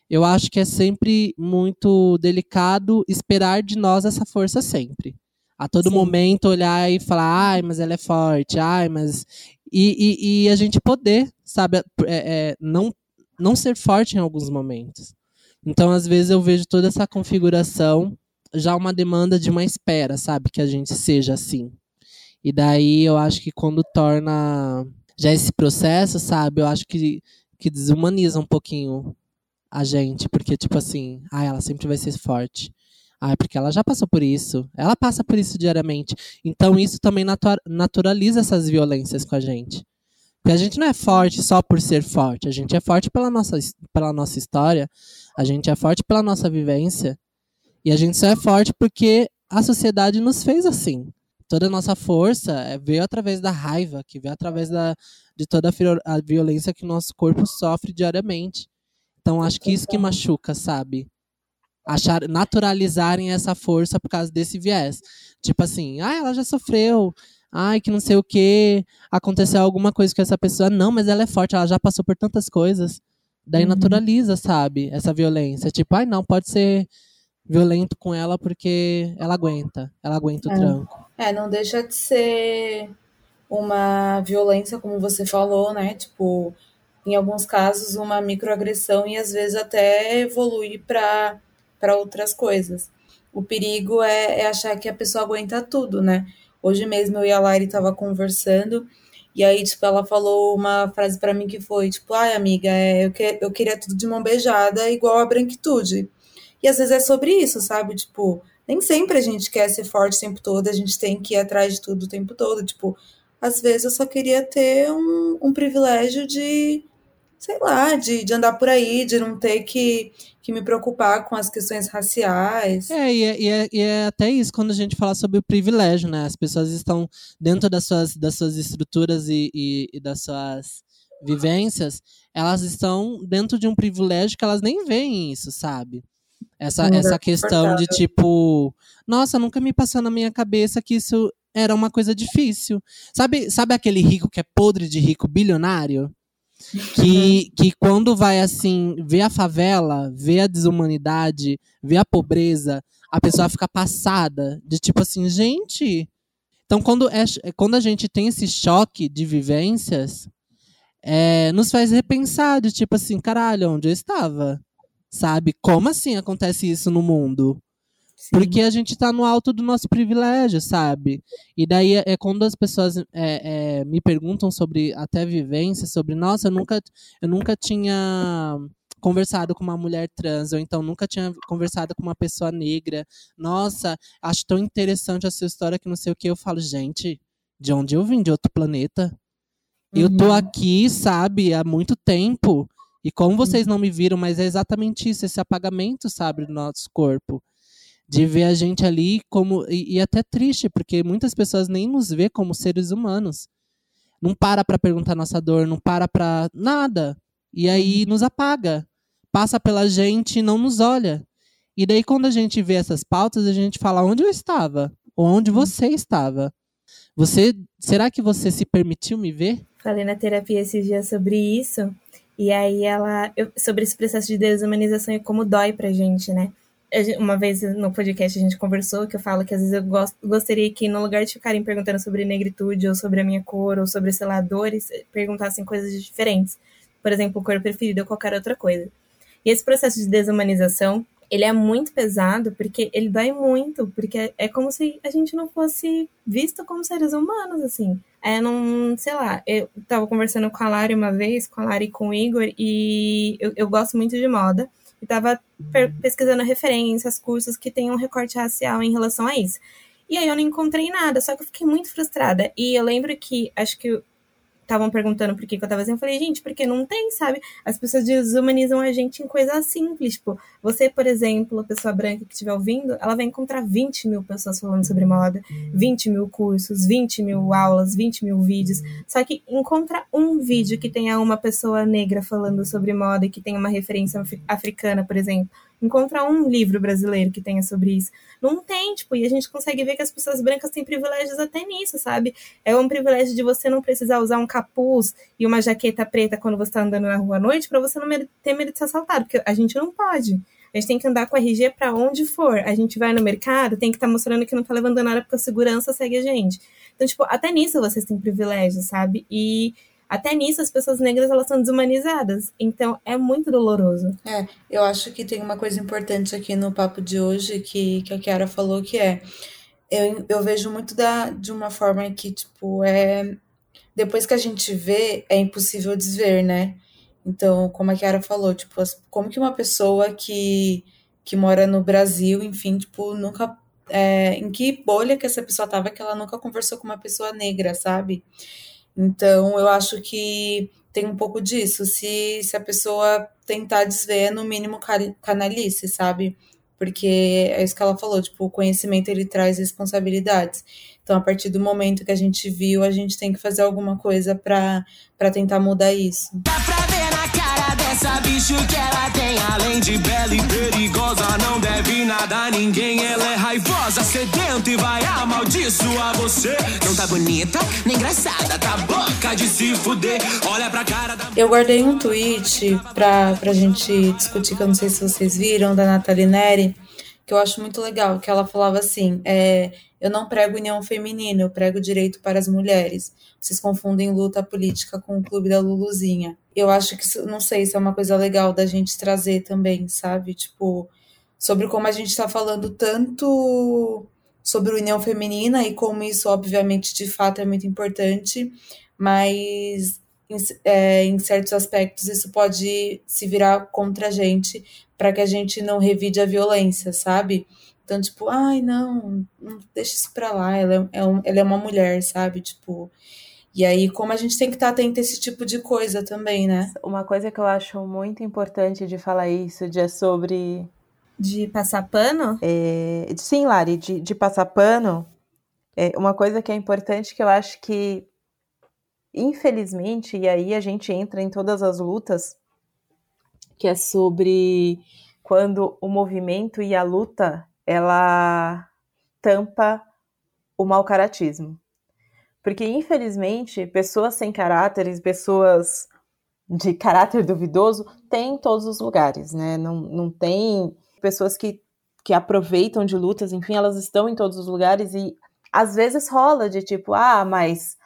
Eu acho que é sempre muito delicado esperar de nós essa força sempre a todo Sim. momento olhar e falar, ai, mas ela é forte, ai, mas. E, e, e a gente poder, sabe, é, é, não, não ser forte em alguns momentos. Então, às vezes, eu vejo toda essa configuração já uma demanda de uma espera, sabe? Que a gente seja assim. E daí eu acho que quando torna já esse processo, sabe? Eu acho que, que desumaniza um pouquinho a gente. Porque, tipo assim, ah, ela sempre vai ser forte. Ah, porque ela já passou por isso. Ela passa por isso diariamente. Então isso também naturaliza essas violências com a gente. Porque a gente não é forte só por ser forte. A gente é forte pela nossa, pela nossa história. A gente é forte pela nossa vivência. E a gente só é forte porque a sociedade nos fez assim. Toda a nossa força é, veio através da raiva, que veio através da, de toda a, violência que o nosso corpo sofre diariamente. Então acho que isso que machuca, sabe? Achar, naturalizarem essa força por causa desse viés. Tipo assim, ah, ela já sofreu, ai, que não sei o que, aconteceu alguma coisa com essa pessoa. Não, mas ela é forte, ela já passou por tantas coisas. Daí uhum. naturaliza, sabe, essa violência. Tipo, ai, não, pode ser violento com ela porque ela aguenta, ela aguenta o é. tranco. É, não deixa de ser uma violência, como você falou, né? Tipo, em alguns casos, uma microagressão e às vezes até evolui para outras coisas. O perigo é, é, achar que a pessoa aguenta tudo, né? Hoje mesmo eu e a Lari tava conversando e aí, tipo, ela falou uma frase para mim que foi, tipo, ai, amiga, é, eu, que, eu queria tudo de mão beijada igual a branquitude. E às vezes é sobre isso, sabe? Tipo, nem sempre a gente quer ser forte o tempo todo, a gente tem que ir atrás de tudo o tempo todo. Tipo, às vezes eu só queria ter um, um privilégio de, sei lá, de, de andar por aí, de não ter que, que me preocupar com as questões raciais. É e, é, e é, e é até isso quando a gente fala sobre o privilégio, né? As pessoas estão dentro das suas, das suas estruturas e, e, e das suas vivências, elas estão dentro de um privilégio que elas nem veem isso, sabe? Essa, essa questão de tipo, nossa, nunca me passou na minha cabeça que isso era uma coisa difícil. Sabe, sabe aquele rico que é podre de rico, bilionário? Que, que quando vai assim, vê a favela, vê a desumanidade, vê a pobreza, a pessoa fica passada de tipo assim, gente. Então, quando, é, quando a gente tem esse choque de vivências, é, nos faz repensar de tipo assim, caralho, onde eu estava? Sabe? Como assim acontece isso no mundo? Sim. Porque a gente está no alto do nosso privilégio, sabe? E daí é, é quando as pessoas é, é, me perguntam sobre até vivência, sobre, nossa, eu nunca, eu nunca tinha conversado com uma mulher trans, ou então nunca tinha conversado com uma pessoa negra. Nossa, acho tão interessante a sua história que não sei o que. Eu falo, gente, de onde eu vim? De outro planeta? Uhum. Eu tô uhum. aqui, sabe, há muito tempo. E como vocês não me viram, mas é exatamente isso, esse apagamento, sabe, do nosso corpo. De ver a gente ali como. E, e até triste, porque muitas pessoas nem nos vê como seres humanos. Não para para perguntar nossa dor, não para para nada. E aí uhum. nos apaga. Passa pela gente e não nos olha. E daí, quando a gente vê essas pautas, a gente fala onde eu estava, ou onde uhum. você estava. Você, será que você se permitiu me ver? Falei na terapia esses dias sobre isso. E aí ela. Eu, sobre esse processo de desumanização e como dói pra gente, né? Uma vez no podcast a gente conversou que eu falo que às vezes eu gost, gostaria que, no lugar de ficarem perguntando sobre negritude, ou sobre a minha cor, ou sobre, sei lá, dores, perguntassem coisas diferentes. Por exemplo, cor preferida ou qualquer outra coisa. E esse processo de desumanização, ele é muito pesado porque ele dói muito, porque é como se a gente não fosse visto como seres humanos, assim. É, não, sei lá, eu tava conversando com a Lari uma vez, com a Lari e com o Igor, e eu, eu gosto muito de moda, e tava pesquisando referências, cursos que tenham um recorte racial em relação a isso. E aí eu não encontrei nada, só que eu fiquei muito frustrada. E eu lembro que, acho que estavam perguntando por que, que eu tava assim, eu falei, gente, porque não tem, sabe? As pessoas desumanizam a gente em coisas simples. Tipo, você, por exemplo, a pessoa branca que estiver ouvindo, ela vai encontrar 20 mil pessoas falando sobre moda, 20 mil cursos, 20 mil aulas, 20 mil vídeos. Só que encontra um vídeo que tenha uma pessoa negra falando sobre moda e que tenha uma referência africana, por exemplo encontrar um livro brasileiro que tenha sobre isso. Não tem, tipo, e a gente consegue ver que as pessoas brancas têm privilégios até nisso, sabe? É um privilégio de você não precisar usar um capuz e uma jaqueta preta quando você tá andando na rua à noite para você não ter medo de ser assaltado, porque a gente não pode. A gente tem que andar com RG para onde for. A gente vai no mercado, tem que estar tá mostrando que não tá levando nada porque a segurança segue a gente. Então, tipo, até nisso vocês têm privilégios, sabe? E até nisso as pessoas negras elas são desumanizadas. Então é muito doloroso. É, eu acho que tem uma coisa importante aqui no papo de hoje que, que a Kiara falou que é eu, eu vejo muito da, de uma forma que, tipo, é. Depois que a gente vê, é impossível desver, né? Então, como a Kiara falou, tipo, como que uma pessoa que, que mora no Brasil, enfim, tipo, nunca. É, em que bolha que essa pessoa tava que ela nunca conversou com uma pessoa negra, sabe? Então, eu acho que tem um pouco disso. Se, se a pessoa tentar desver, no mínimo canalice, sabe? porque é isso que ela falou, tipo, o conhecimento ele traz responsabilidades. Então, a partir do momento que a gente viu, a gente tem que fazer alguma coisa para tentar mudar isso. Dessa bicho que ela tem, além de bela e perigosa, não deve nada a ninguém. Ela é raivosa, sedenta e vai amaldiçoar você. Não tá bonita, nem engraçada, tá boca de se fuder. Olha pra cara da. Eu guardei um tweet pra, pra gente discutir, que eu não sei se vocês viram, da Nathalie Neri, que eu acho muito legal, que ela falava assim, é, eu não prego união feminina, eu prego direito para as mulheres. Vocês confundem luta política com o clube da Luluzinha. Eu acho que, não sei se é uma coisa legal da gente trazer também, sabe? Tipo, sobre como a gente está falando tanto sobre união feminina e como isso, obviamente, de fato é muito importante, mas em, é, em certos aspectos isso pode se virar contra a gente para que a gente não revide a violência, sabe? Então, tipo, ai, não, não deixa isso pra lá, ela é, um, ela é uma mulher, sabe? Tipo, e aí, como a gente tem que estar atento a esse tipo de coisa também, né? Uma coisa que eu acho muito importante de falar isso, de é sobre. De passar pano? É, sim, Lari, de, de passar pano. É uma coisa que é importante que eu acho que, infelizmente, e aí a gente entra em todas as lutas, que é sobre quando o movimento e a luta ela tampa o mau caratismo. Porque, infelizmente, pessoas sem caráteres, pessoas de caráter duvidoso, tem em todos os lugares, né? Não, não tem pessoas que, que aproveitam de lutas, enfim, elas estão em todos os lugares e às vezes rola de tipo, ah, mas.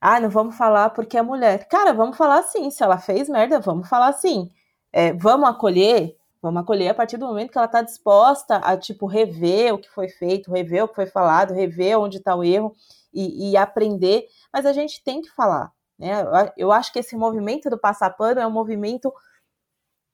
Ah, não vamos falar porque é mulher. Cara, vamos falar sim. Se ela fez merda, vamos falar sim. É, vamos acolher? Vamos acolher a partir do momento que ela está disposta a, tipo, rever o que foi feito, rever o que foi falado, rever onde está o erro e, e, aprender. Mas a gente tem que falar, né? Eu acho que esse movimento do passapano é um movimento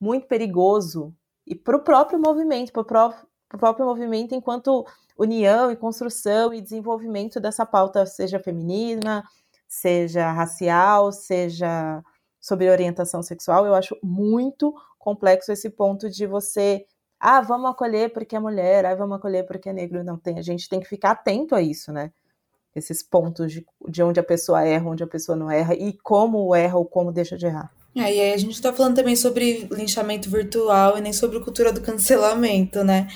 muito perigoso e para o próprio movimento, para o próprio, próprio movimento enquanto união e construção e desenvolvimento dessa pauta, seja feminina, seja racial, seja sobre orientação sexual, eu acho muito complexo esse ponto de você, ah, vamos acolher porque é mulher, ah, vamos acolher porque é negro. Não tem, a gente tem que ficar atento a isso, né? Esses pontos de, de onde a pessoa erra, onde a pessoa não erra e como erra ou como deixa de errar. É, e aí a gente tá falando também sobre linchamento virtual e nem sobre cultura do cancelamento, né?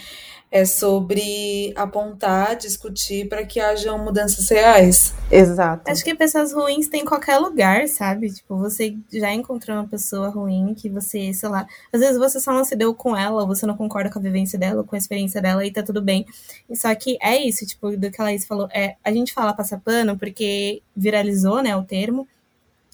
É sobre apontar, discutir para que hajam mudanças reais. Exato. Acho que pessoas ruins tem em qualquer lugar, sabe? Tipo, você já encontrou uma pessoa ruim que você, sei lá, às vezes você só não se deu com ela, ou você não concorda com a vivência dela, com a experiência dela e tá tudo bem. E só que é isso, tipo, do que a Laís falou, é, a gente fala passar pano porque viralizou, né, o termo,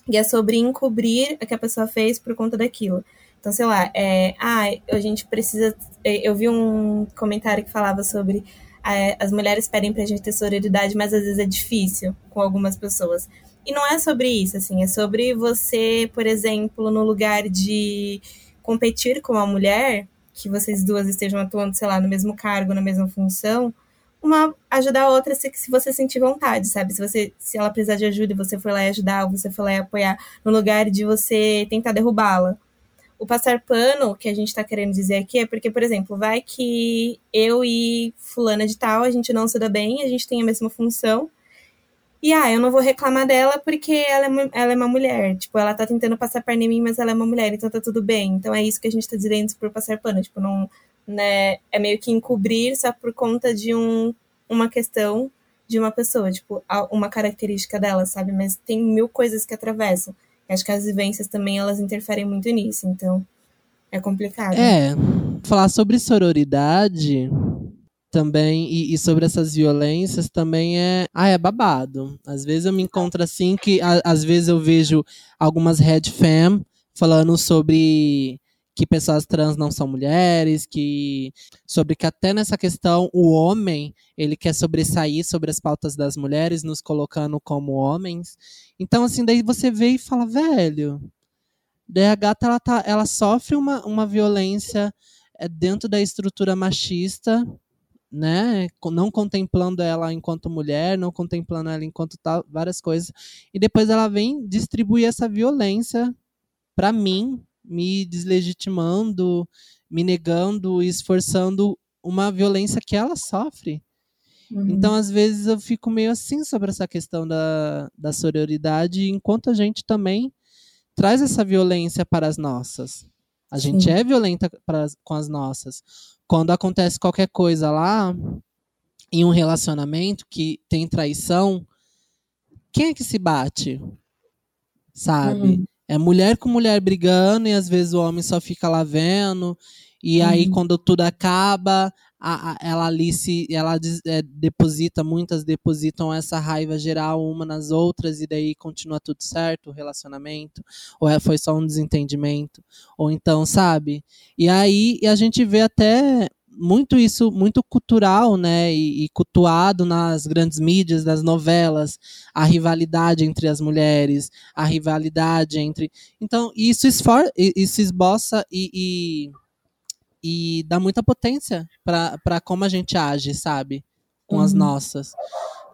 e é sobre encobrir o que a pessoa fez por conta daquilo. Então, sei lá, é, ah, a gente precisa. É, eu vi um comentário que falava sobre é, as mulheres pedem pra gente ter sororidade, mas às vezes é difícil com algumas pessoas. E não é sobre isso, assim, é sobre você, por exemplo, no lugar de competir com a mulher, que vocês duas estejam atuando, sei lá, no mesmo cargo, na mesma função, uma ajudar a outra se, se você sentir vontade, sabe? Se você se ela precisar de ajuda e você for lá e ajudar, ou você for lá e apoiar, no lugar de você tentar derrubá-la. O passar pano, que a gente está querendo dizer aqui, é porque, por exemplo, vai que eu e fulana de tal, a gente não se dá bem, a gente tem a mesma função, e ah, eu não vou reclamar dela porque ela é, ela é uma mulher. Tipo, ela tá tentando passar perna em mim, mas ela é uma mulher, então tá tudo bem. Então é isso que a gente tá dizendo por passar pano. Tipo, não. Né, é meio que encobrir só por conta de um, uma questão de uma pessoa, tipo, uma característica dela, sabe? Mas tem mil coisas que atravessam. Acho que as vivências também elas interferem muito nisso, então é complicado. É, falar sobre sororidade também e, e, sobre essas violências também é, ah, é babado. Às vezes eu me encontro assim que a, às vezes eu vejo algumas red fam falando sobre que pessoas trans não são mulheres, que sobre que até nessa questão o homem ele quer sobressair sobre as pautas das mulheres, nos colocando como homens. Então assim daí você vê e fala velho, daí a gata ela tá, ela sofre uma, uma violência é, dentro da estrutura machista, né, não contemplando ela enquanto mulher, não contemplando ela enquanto tal, várias coisas, e depois ela vem distribuir essa violência para mim me deslegitimando, me negando e esforçando uma violência que ela sofre. Uhum. Então, às vezes, eu fico meio assim sobre essa questão da, da sororidade, enquanto a gente também traz essa violência para as nossas. A Sim. gente é violenta pra, com as nossas. Quando acontece qualquer coisa lá, em um relacionamento que tem traição, quem é que se bate? Sabe? Uhum. É mulher com mulher brigando e às vezes o homem só fica lá vendo. E uhum. aí, quando tudo acaba, a, a, ela ali se ela é, deposita, muitas depositam essa raiva geral uma nas outras e daí continua tudo certo o relacionamento, ou é, foi só um desentendimento, ou então, sabe? E aí e a gente vê até muito isso, muito cultural, né, e, e, cultuado nas grandes mídias, das novelas, a rivalidade entre as mulheres, a rivalidade entre, então isso esfor, isso esboça e, e e dá muita potência para como a gente age, sabe? Com uhum. as nossas.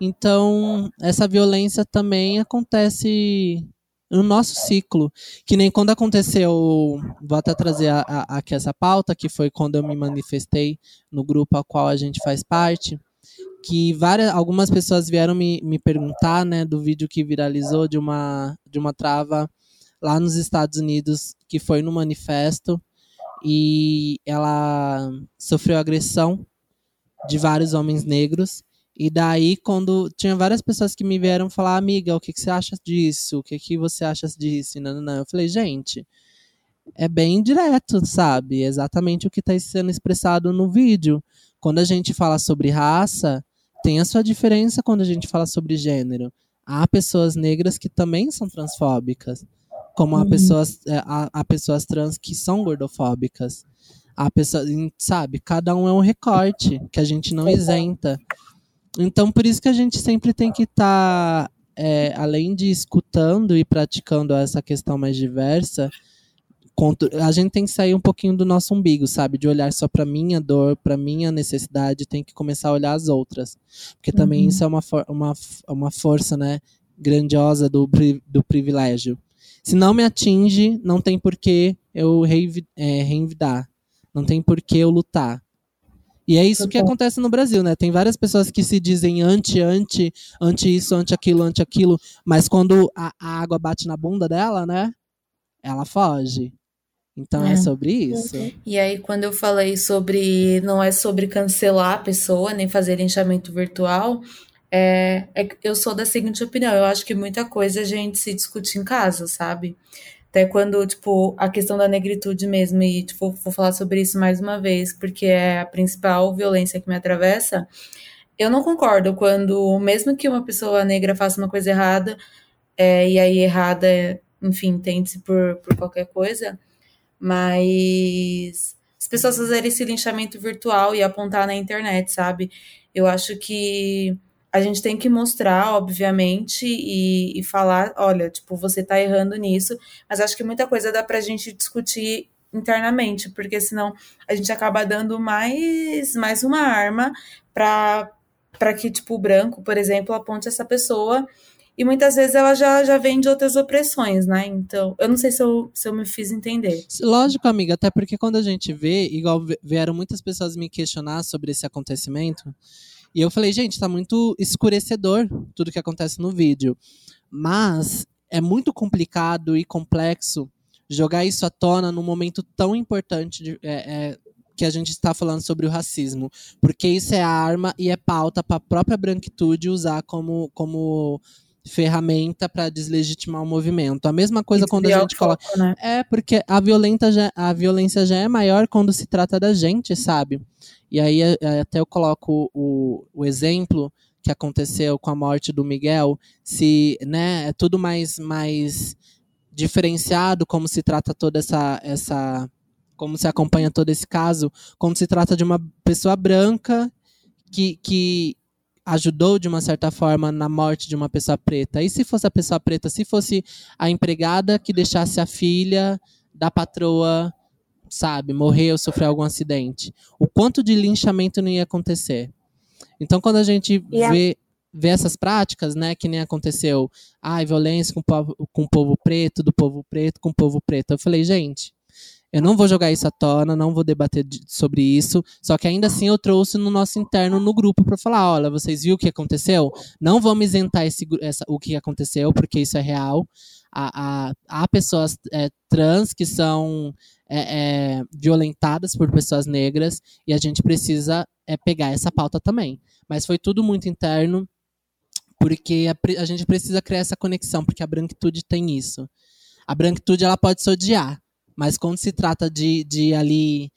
Então, essa violência também acontece no nosso ciclo. Que nem quando aconteceu, vou até trazer a, aqui essa pauta, que foi quando eu me manifestei no grupo ao qual a gente faz parte, que várias, algumas pessoas vieram me, me perguntar, né, do vídeo que viralizou de uma, de uma trava lá nos Estados Unidos, que foi no manifesto, e ela sofreu agressão de vários homens negros. E daí, quando tinha várias pessoas que me vieram falar, amiga, o que, que você acha disso? O que, que você acha disso? E não, não, não. Eu falei, gente, é bem direto, sabe? exatamente o que está sendo expressado no vídeo. Quando a gente fala sobre raça, tem a sua diferença quando a gente fala sobre gênero. Há pessoas negras que também são transfóbicas como há, uhum. pessoas, é, há, há, pessoas trans que são gordofóbicas. Há pessoas, sabe, cada um é um recorte que a gente não isenta. Então, por isso que a gente sempre tem que estar, tá, é, além de escutando e praticando essa questão mais diversa, a gente tem que sair um pouquinho do nosso umbigo, sabe? De olhar só para minha dor, para minha necessidade, tem que começar a olhar as outras. Porque também uhum. isso é uma, uma, uma força, né, grandiosa do, do privilégio. Se não me atinge, não tem por que eu é, reenvidar. Não tem por que eu lutar. E é isso que acontece no Brasil, né? Tem várias pessoas que se dizem anti, anti, anti isso, anti aquilo, anti aquilo, mas quando a, a água bate na bunda dela, né? Ela foge. Então é. é. sobre isso. E aí, quando eu falei sobre. Não é sobre cancelar a pessoa, nem fazer linchamento virtual, é, é, eu sou da seguinte opinião, eu acho que muita coisa a gente se discute em casa, sabe? Até quando, tipo, a questão da negritude mesmo, e tipo, vou falar sobre isso mais uma vez, porque é a principal violência que me atravessa. Eu não concordo quando, mesmo que uma pessoa negra faça uma coisa errada, é, e aí errada, enfim, tente-se por, por qualquer coisa, mas as pessoas fazerem esse linchamento virtual e apontar na internet, sabe? Eu acho que a gente tem que mostrar, obviamente, e, e, falar, olha, tipo, você tá errando nisso, mas acho que muita coisa dá pra gente discutir internamente, porque senão a gente acaba dando mais, mais uma arma para para que, tipo, o branco, por exemplo, aponte essa pessoa e muitas vezes ela já, já vem de outras opressões, né? Então, eu não sei se eu, se eu me fiz entender. Lógico, amiga, até porque quando a gente vê, igual vieram muitas pessoas me questionar sobre esse acontecimento, e eu falei, gente, tá muito escurecedor tudo que acontece no vídeo. Mas é muito complicado e complexo jogar isso à tona num momento tão importante de, é, é, que a gente está falando sobre o racismo. Porque isso é arma e é pauta para a própria branquitude usar como, como ferramenta para deslegitimar o movimento. A mesma coisa quando a gente coloca. Né? É, porque a, violenta já, a violência já é maior quando se trata da gente, sabe? E aí é, é, até eu coloco o, o exemplo que aconteceu com a morte do Miguel, se né, é tudo mais, mais diferenciado como se trata toda essa, essa como se acompanha todo esse caso, como se trata de uma pessoa branca que, que ajudou de uma certa forma na morte de uma pessoa preta. E se fosse a pessoa preta, se fosse a empregada que deixasse a filha da patroa sabe, morrer ou sofrer algum acidente. O quanto de linchamento não ia acontecer. Então, quando a gente yeah. vê, vê essas práticas, né, que nem aconteceu, ai, violência com o, povo, com o povo preto, do povo preto com o povo preto, eu falei, gente, Eu não vou jogar isso à tona, não vou debater sobre isso. Só que ainda assim eu trouxe no nosso interno, no grupo, para falar: olha, vocês viram o que aconteceu? Não vamos isentar esse, essa, o que aconteceu, porque isso é real. Há, há, pessoas é, trans que são é, é, violentadas por pessoas negras e a gente precisa é, pegar essa pauta também. Mas foi tudo muito interno, porque a, a gente precisa criar essa conexão, porque a branquitude tem isso. A branquitude ela pode se odiar, mas quando se trata de, de ali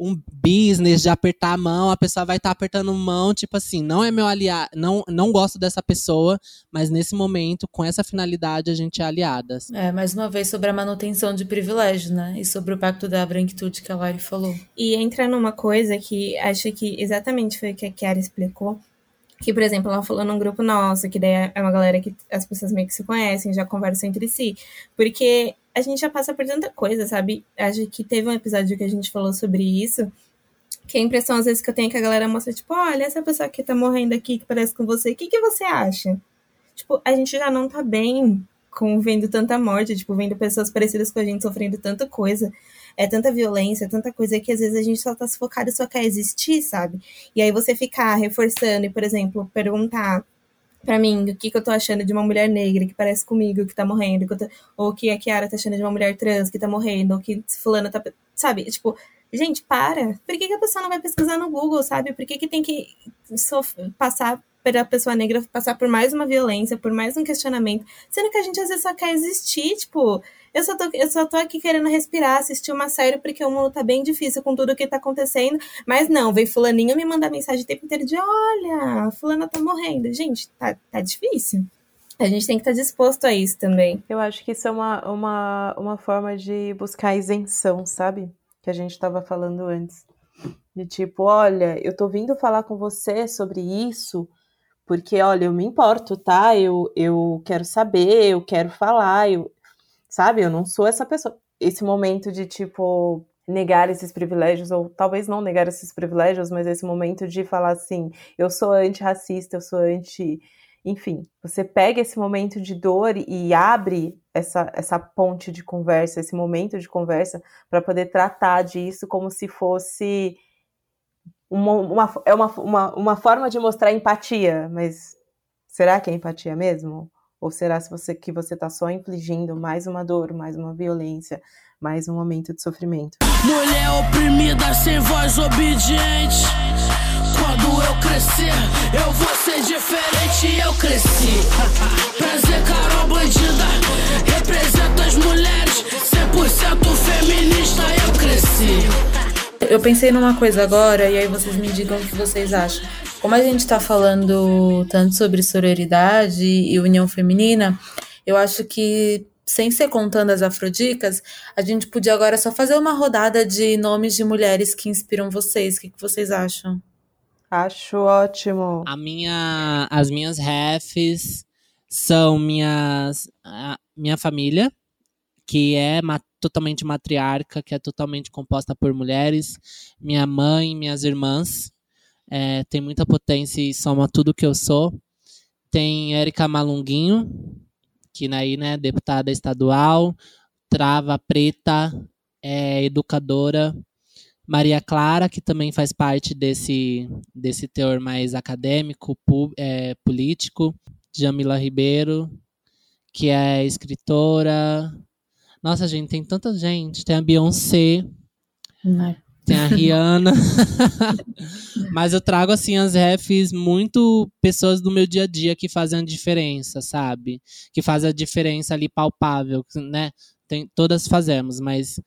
um business, de apertar a mão, a pessoa vai estar tá apertando mão, tipo assim, não é meu aliado, não, não gosto dessa pessoa, mas nesse momento, com essa finalidade, a gente é aliadas. É, mais uma vez sobre a manutenção de privilégio, né? E sobre o pacto da branquitude que a Lari falou. E entra numa coisa que acho que exatamente foi o que a Kiara explicou, que, por exemplo, ela falou num grupo nosso, que daí é uma galera que as pessoas meio que se conhecem, já conversam entre si. Porque a gente já passa por tanta coisa, sabe? Acho que teve um episódio que a gente falou sobre isso. Que a impressão, às vezes, que eu tenho é que a galera mostra, tipo, olha, essa pessoa que tá morrendo aqui, que parece com você, o que, que você acha? Tipo, a gente já não tá bem com vendo tanta morte, tipo, vendo pessoas parecidas com a gente sofrendo tanta coisa. É tanta violência, tanta coisa que às vezes a gente só tá sufocado e só quer existir, sabe? E aí você ficar reforçando e, por exemplo, perguntar para mim o que, que eu tô achando de uma mulher negra que parece comigo, que tá morrendo, que tô, ou que a Kiara tá achando de uma mulher trans que tá morrendo, ou que fulano tá. Sabe? Tipo, gente, para. Por que, que a pessoa não vai pesquisar no Google, sabe? Por que, que tem que passar para a pessoa negra passar por mais uma violência, por mais um questionamento, sendo que a gente às vezes só quer existir, tipo, eu só tô, eu só tô aqui querendo respirar, assistir uma série porque o mundo tá bem difícil com tudo o que tá acontecendo. Mas não, vem fulaninho me mandar mensagem o tempo inteiro de olha, fulana tá morrendo. Gente, tá, tá difícil. A gente tem que estar tá disposto a isso também. Eu acho que isso é uma, uma, uma forma de buscar isenção, sabe? Que a gente estava falando antes. De tipo, olha, eu tô vindo falar com você sobre isso porque, olha, eu me importo, tá? Eu, eu quero saber, eu quero falar, eu, sabe? Eu não sou essa pessoa. Esse momento de, tipo, negar esses privilégios, ou talvez não negar esses privilégios, mas esse momento de falar assim, eu sou antirracista, eu sou anti. Enfim, você pega esse momento de dor e abre essa, essa ponte de conversa, esse momento de conversa, para poder tratar disso como se fosse uma, uma, é uma, uma, uma forma de mostrar empatia, mas será que é empatia mesmo? Ou será se você, que você está só infligindo mais uma dor, mais uma violência, mais um momento de sofrimento? Mulher oprimida, sem voz obediente. Quando eu crescer, eu vou ser diferente. Eu cresci. <laughs> Prazer, Carol Bandida. Representa as mulheres. 100% feminista. Eu cresci. Eu pensei numa coisa agora e aí vocês me digam o que vocês acham. Como a gente está falando tanto sobre sororidade e união feminina, eu acho que, sem ser contando as afrodicas, a gente podia agora só fazer uma rodada de nomes de mulheres que inspiram vocês. O que, que vocês acham? Acho ótimo. A minha, as minhas refs são minhas, a minha família, que é ma totalmente matriarca, que é totalmente composta por mulheres, minha mãe, minhas irmãs, é, tem muita potência e soma tudo que eu sou. Tem Érica Malunguinho, que aí, né, deputada estadual, trava preta, é educadora. Maria Clara, que também faz parte desse, desse teor mais acadêmico, é, político. Jamila Ribeiro, que é escritora. Nossa, gente, tem tanta gente. Tem a Beyoncé. Não tem a Rihanna. <laughs> Mas eu trago, assim, as refs muito pessoas do meu dia a dia que fazem a diferença, sabe? Que fazem a diferença ali palpável, né? Tem, todas fazemos, mas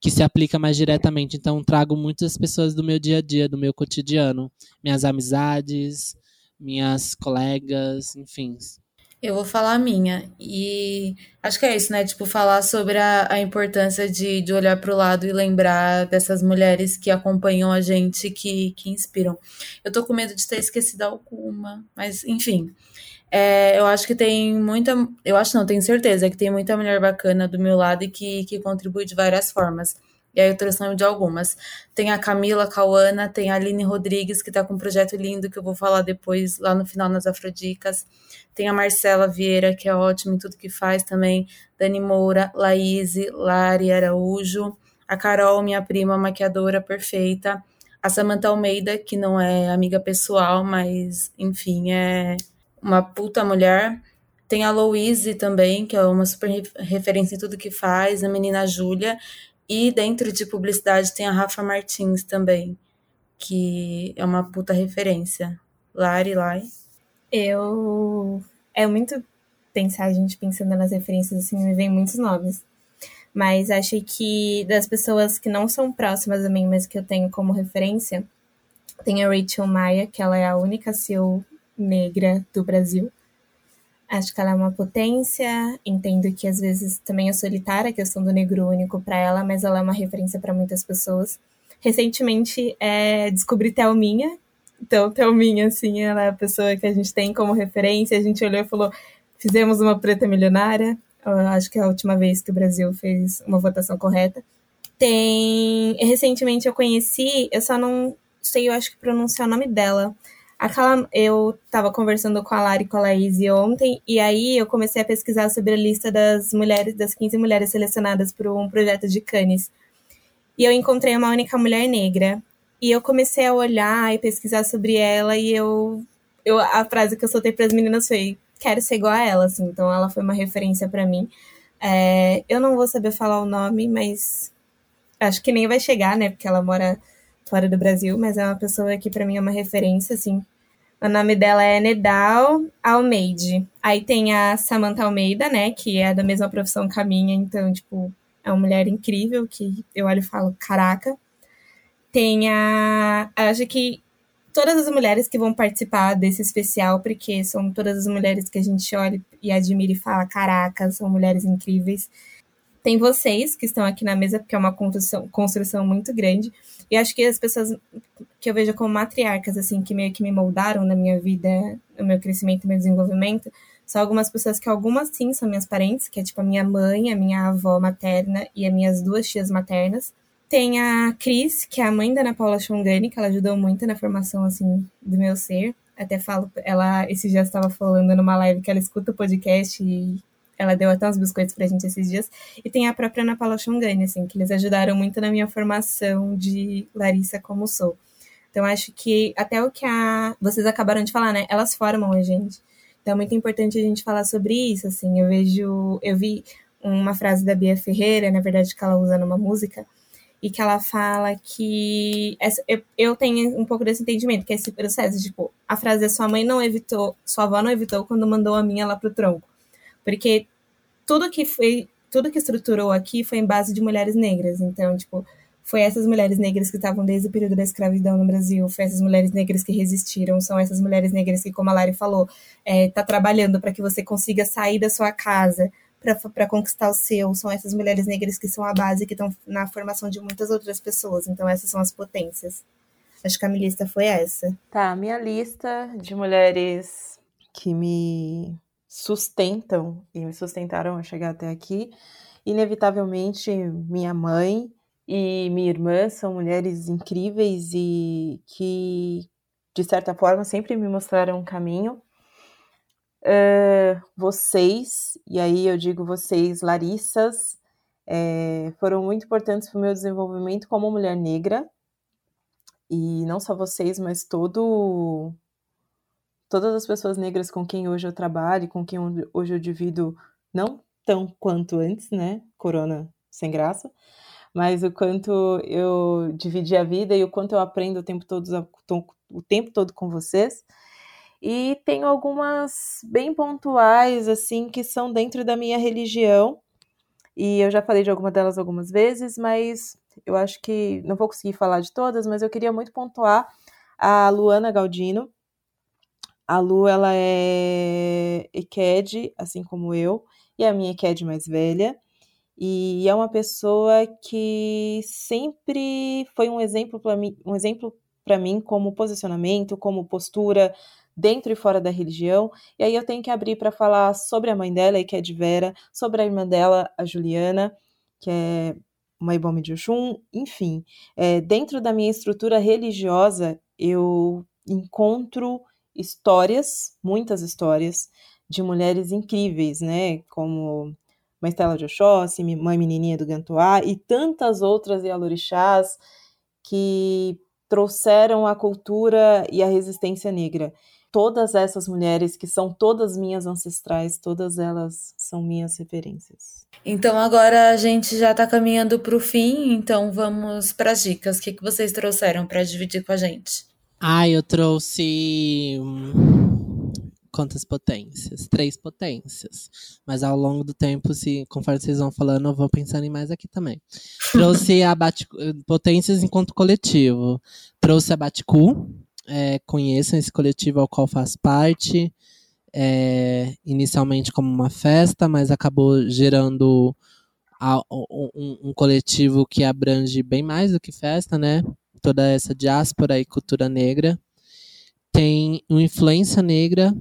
que se aplica mais diretamente. Então, trago muitas pessoas do meu dia a dia, do meu cotidiano. Minhas amizades, minhas colegas, enfim. Eu vou falar a minha. E acho que é isso, né? Tipo, falar sobre a, a importância de, de olhar para o lado e lembrar dessas mulheres que acompanham a gente, que, que inspiram. Eu tô com medo de ter esquecido alguma, mas enfim. É, eu acho que tem muita. Eu acho não, tenho certeza que tem muita mulher bacana do meu lado e que, que contribui de várias formas. E aí eu trouxe o nome de algumas. Tem a Camila Cauana, tem a Aline Rodrigues, que está com um projeto lindo que eu vou falar depois, lá no final nas Afrodicas. Tem a Marcela Vieira, que é ótima em tudo que faz também. Dani Moura, Laís, Lari Araújo. A Carol, minha prima maquiadora perfeita. A Samantha Almeida, que não é amiga pessoal, mas enfim, é uma puta mulher. Tem a Louise também, que é uma super referência em tudo que faz, a menina Júlia. E dentro de publicidade tem a Rafa Martins também, que é uma puta referência. Lari, Lai. Eu. É muito pensar, a gente pensando nas referências, assim, me vem muitos nomes. Mas acho que das pessoas que não são próximas a mim, mas que eu tenho como referência, tem a Rachel Maia, que ela é a única CEO negra do Brasil. Acho que ela é uma potência, entendo que às vezes também é solitária a questão do negro único para ela, mas ela é uma referência para muitas pessoas. Recentemente é, descobri Thelminha, então Thelminha, assim, ela é a pessoa que a gente tem como referência, a gente olhou e falou, fizemos uma preta milionária, acho que é a última vez que o Brasil fez uma votação correta. Tem. Recentemente eu conheci, eu só não sei, eu acho que pronunciar o nome dela. Aquela, eu estava conversando com a Lari e com a Laís ontem, e aí eu comecei a pesquisar sobre a lista das mulheres, das 15 mulheres selecionadas por um projeto de Cannes. E eu encontrei uma única mulher negra. E eu comecei a olhar e pesquisar sobre ela, e eu, eu a frase que eu soltei para as meninas foi: quero ser igual a ela, assim. Então ela foi uma referência para mim. É, eu não vou saber falar o nome, mas acho que nem vai chegar, né? Porque ela mora fora do Brasil, mas é uma pessoa que para mim é uma referência, assim. O nome dela é Nedal Almeide. Aí tem a Samantha Almeida, né? Que é da mesma profissão que a minha, então, tipo, é uma mulher incrível que eu olho e falo, caraca. Tem a. Acho que todas as mulheres que vão participar desse especial, porque são todas as mulheres que a gente olha e admira e fala: caraca, são mulheres incríveis. Tem vocês que estão aqui na mesa, porque é uma construção, construção muito grande. E acho que as pessoas que eu vejo como matriarcas, assim, que meio que me moldaram na minha vida, no meu crescimento e meu desenvolvimento, são algumas pessoas que algumas sim são minhas parentes, que é tipo a minha mãe, a minha avó materna e as minhas duas tias maternas. Tem a Cris, que é a mãe da Ana Paula Chongani, que ela ajudou muito na formação, assim, do meu ser. Até falo, ela esse dia estava falando numa live que ela escuta o podcast e ela deu até uns biscoitos pra gente esses dias. E tem a própria Ana Paula Chongani, assim, que eles ajudaram muito na minha formação de Larissa como sou. Então, acho que até o que a... vocês acabaram de falar, né? Elas formam a gente. Então, é muito importante a gente falar sobre isso, assim. Eu vejo... Eu vi uma frase da Bia Ferreira, na verdade, que ela usa numa música, e que ela fala que essa, eu, eu tenho um pouco desse entendimento, que é esse processo, tipo, a frase é sua mãe não evitou, sua avó não evitou quando mandou a minha lá pro tronco. Porque tudo que foi, tudo que estruturou aqui foi em base de mulheres negras. Então, tipo, foi essas mulheres negras que estavam desde o período da escravidão no Brasil, foi essas mulheres negras que resistiram, são essas mulheres negras que, como a Lari falou, é, tá trabalhando para que você consiga sair da sua casa, para conquistar o seu. São essas mulheres negras que são a base, que estão na formação de muitas outras pessoas. Então, essas são as potências. Acho que a minha lista foi essa. Tá, minha lista de mulheres que me sustentam e me sustentaram a chegar até aqui. Inevitavelmente, minha mãe e minha irmã são mulheres incríveis e que, de certa forma, sempre me mostraram um caminho Uh, vocês, e aí eu digo vocês, Larissas, é, foram muito importantes para o meu desenvolvimento como mulher negra. E não só vocês, mas todo, todas as pessoas negras com quem hoje eu trabalho, com quem hoje eu divido, não tão quanto antes, né? Corona sem graça, mas o quanto eu dividi a vida e o quanto eu aprendo o tempo todo, o tempo todo com vocês. E tenho algumas bem pontuais, assim, que são dentro da minha religião. E eu já falei de alguma delas algumas vezes, mas eu acho que não vou conseguir falar de todas, mas eu queria muito pontuar a Luana Galdino. A Lu, ela é EQED, assim como eu, e a minha EQED mais velha. E é uma pessoa que sempre foi um exemplo para mim, um exemplo para mim como posicionamento, como postura, dentro e fora da religião. E aí eu tenho que abrir para falar sobre a mãe dela, que é de Vera, sobre a irmã dela, a Juliana, que é uma Ibome de Oxum, enfim. É, dentro da minha estrutura religiosa, eu encontro histórias, muitas histórias, de mulheres incríveis, né? Como Mãe Estela de Oxóssi, Mãe Menininha do Gantuá e tantas outras Yalorixás que trouxeram a cultura e a resistência negra. Todas essas mulheres que são todas minhas ancestrais, todas elas são minhas referências. Então agora a gente já está caminhando para o fim, então vamos para as dicas. O que, que vocês trouxeram para dividir com a gente? Ah, eu trouxe hum, quantas potências? Três potências. Mas ao longo do tempo, se conforme vocês vão falando, eu vou pensando em mais aqui também. <laughs> Trouxe a Bat potências enquanto coletivo. Trouxe a Baticu. É, conheçam esse coletivo ao qual faço parte. É, inicialmente como uma festa, mas acabou gerando a, um, um coletivo que abrange bem mais do que festa, né? Toda essa diáspora e cultura negra tem o Influência Negra,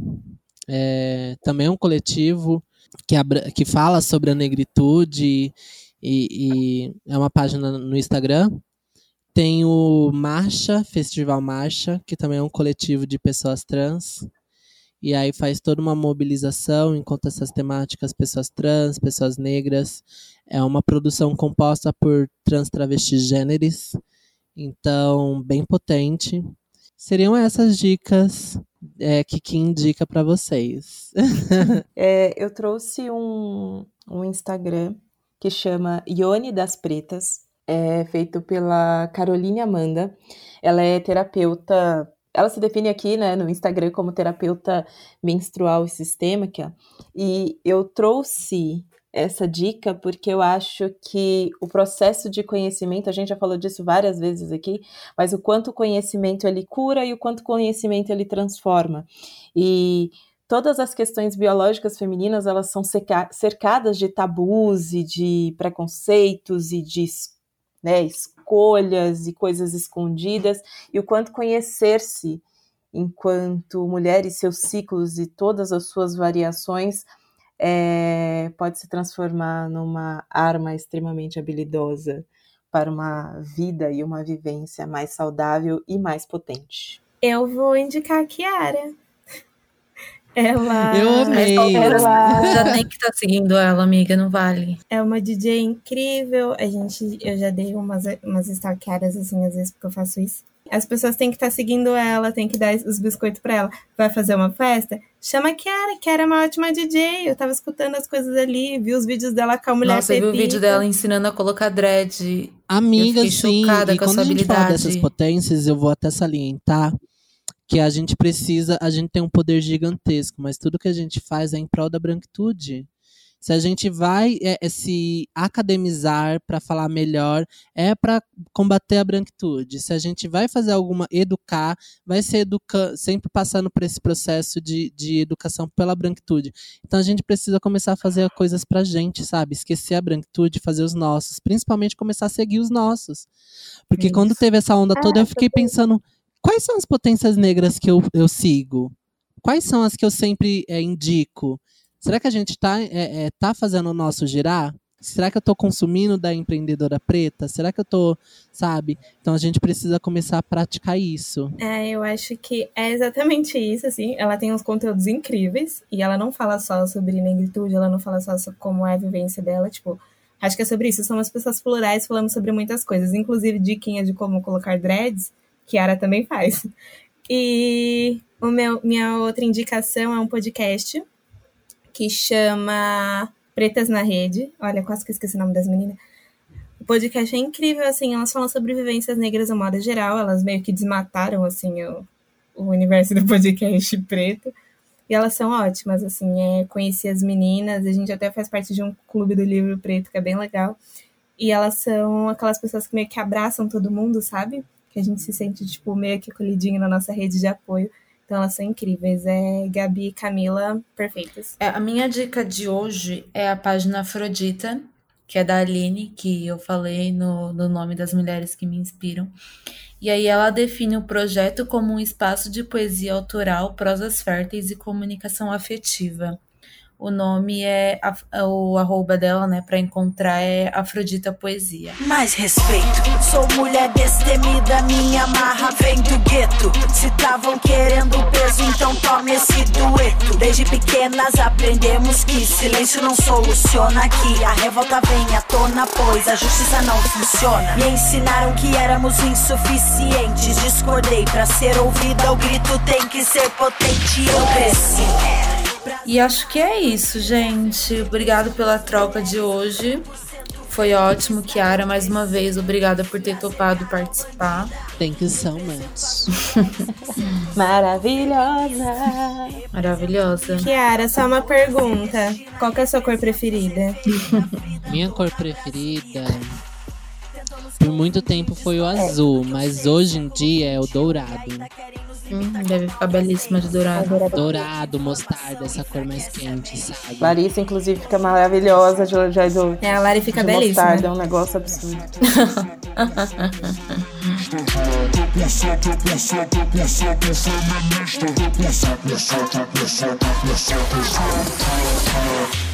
é, também é um coletivo que, que fala sobre a negritude e, e, é uma página no Instagram. Tem o Marcha, Festival Marcha, que também é um coletivo de pessoas trans. E aí faz toda uma mobilização enquanto essas temáticas, pessoas trans, pessoas negras. É uma produção composta por trans travestis gêneros. Então, bem potente. Seriam essas dicas é, que que indica para vocês. <laughs> é, eu trouxe um, um Instagram que chama Ione das Pretas, é feito pela Caroline Amanda. Ela é terapeuta, ela se define aqui né, no Instagram como terapeuta menstrual e sistêmica, e eu trouxe essa dica porque eu acho que o processo de conhecimento, a gente já falou disso várias vezes aqui, mas o quanto o conhecimento ele cura e o quanto o conhecimento ele transforma. E todas as questões biológicas femininas, elas são cercadas de tabus e de preconceitos e de né, escolhas e coisas escondidas, e o quanto conhecer-se enquanto mulher e seus ciclos e todas as suas variações é, pode se transformar numa arma extremamente habilidosa para uma vida e uma vivência mais saudável e mais potente. Eu vou indicar a Kiara. Ela. Eu amei. Ela... Já tem que estar tá seguindo ela, amiga, não vale. É uma DJ incrível. A gente, eu já dei umas, umas stalkeadas assim, às vezes, porque eu faço isso. As pessoas têm que estar tá seguindo ela, tem que dar os biscoitos para ela. Vai fazer uma festa? Chama a Kiara, Kiara é uma ótima DJ. Eu tava escutando as coisas ali, vi os vídeos dela com a mulher Nossa, eu vi o vídeo dela ensinando a colocar dread. Amiga, sim. E quando a gente fala dessas potências, eu vou até salientar que a gente precisa, a gente tem um poder gigantesco, mas tudo que a gente faz é em prol da branquitude. Se a gente vai é, é se academizar para falar melhor, é para combater a branquitude. Se a gente vai fazer alguma educar, vai ser educa sempre passando por esse processo de, de educação pela branquitude. Então a gente precisa começar a fazer coisas pra gente, sabe? Esquecer a branquitude, fazer os nossos, principalmente começar a seguir os nossos. Porque Isso. quando teve essa onda toda, ah, eu fiquei pensando, quais são as potências negras que eu, eu sigo? Quais são as que eu sempre é, indico? Será que a gente está é, é, tá fazendo o nosso girar? Será que eu estou consumindo da empreendedora preta? Será que eu estou, sabe? Então a gente precisa começar a praticar isso. É, eu acho que é exatamente isso, assim. Ela tem uns conteúdos incríveis e ela não fala só sobre negritude, ela não fala só sobre como é a vivência dela, tipo, acho que é sobre isso. Somos pessoas plurais falando sobre muitas coisas, inclusive diquinhas de como colocar dreads, que a Ara também faz. E o meu, minha outra indicação é um podcast que chama Pretas na Rede. Olha, quase que esqueci o nome das meninas. O podcast é incrível, assim, elas falam sobre vivências negras no modo geral, elas meio que desmataram, assim, o, o universo do podcast preto. E elas são ótimas, assim, é, conheci as meninas, a gente até faz parte de um clube do livro preto, que é bem legal. E elas são aquelas pessoas que meio que abraçam todo mundo, sabe? Que a gente se sente, tipo, meio que acolhidinho na nossa rede de apoio. Então elas são incríveis. É Gabi e Camila, perfeitas. É, a minha dica de hoje é a página Afrodita, que é da Aline, que eu falei no, no nome das mulheres que me inspiram. E aí ela define o projeto como um espaço de poesia autoral, prosas férteis e comunicação afetiva. O nome é, é o arroba dela, né, para encontrar é Afrodita Poesia. Mais respeito, sou mulher destemida, minha marra vem do gueto. Se estavam querendo peso, então tome esse dueto. Desde pequenas aprendemos que silêncio não soluciona. Que a revolta vem à tona, pois a justiça não funciona. Me ensinaram que éramos insuficientes. Discordei pra ser ouvida, o grito tem que ser potente. Eu cresci. E acho que é isso, gente. Obrigado pela troca de hoje. Foi ótimo, Kiara, mais uma vez, obrigada por ter topado participar. Thank you so much. <laughs> Maravilhosa. Maravilhosa. Kiara, só uma pergunta. Qual que é a sua cor preferida? <laughs> Minha cor preferida por muito tempo foi o azul, mas hoje em dia é o dourado. Hum, deve ficar belíssima de dourado. Dourado, mostarda, essa cor mais quente, sabe? Larissa, inclusive, fica maravilhosa de Joy do. É, a Lari fica de belíssima. mostarda, é um negócio absurdo. <laughs>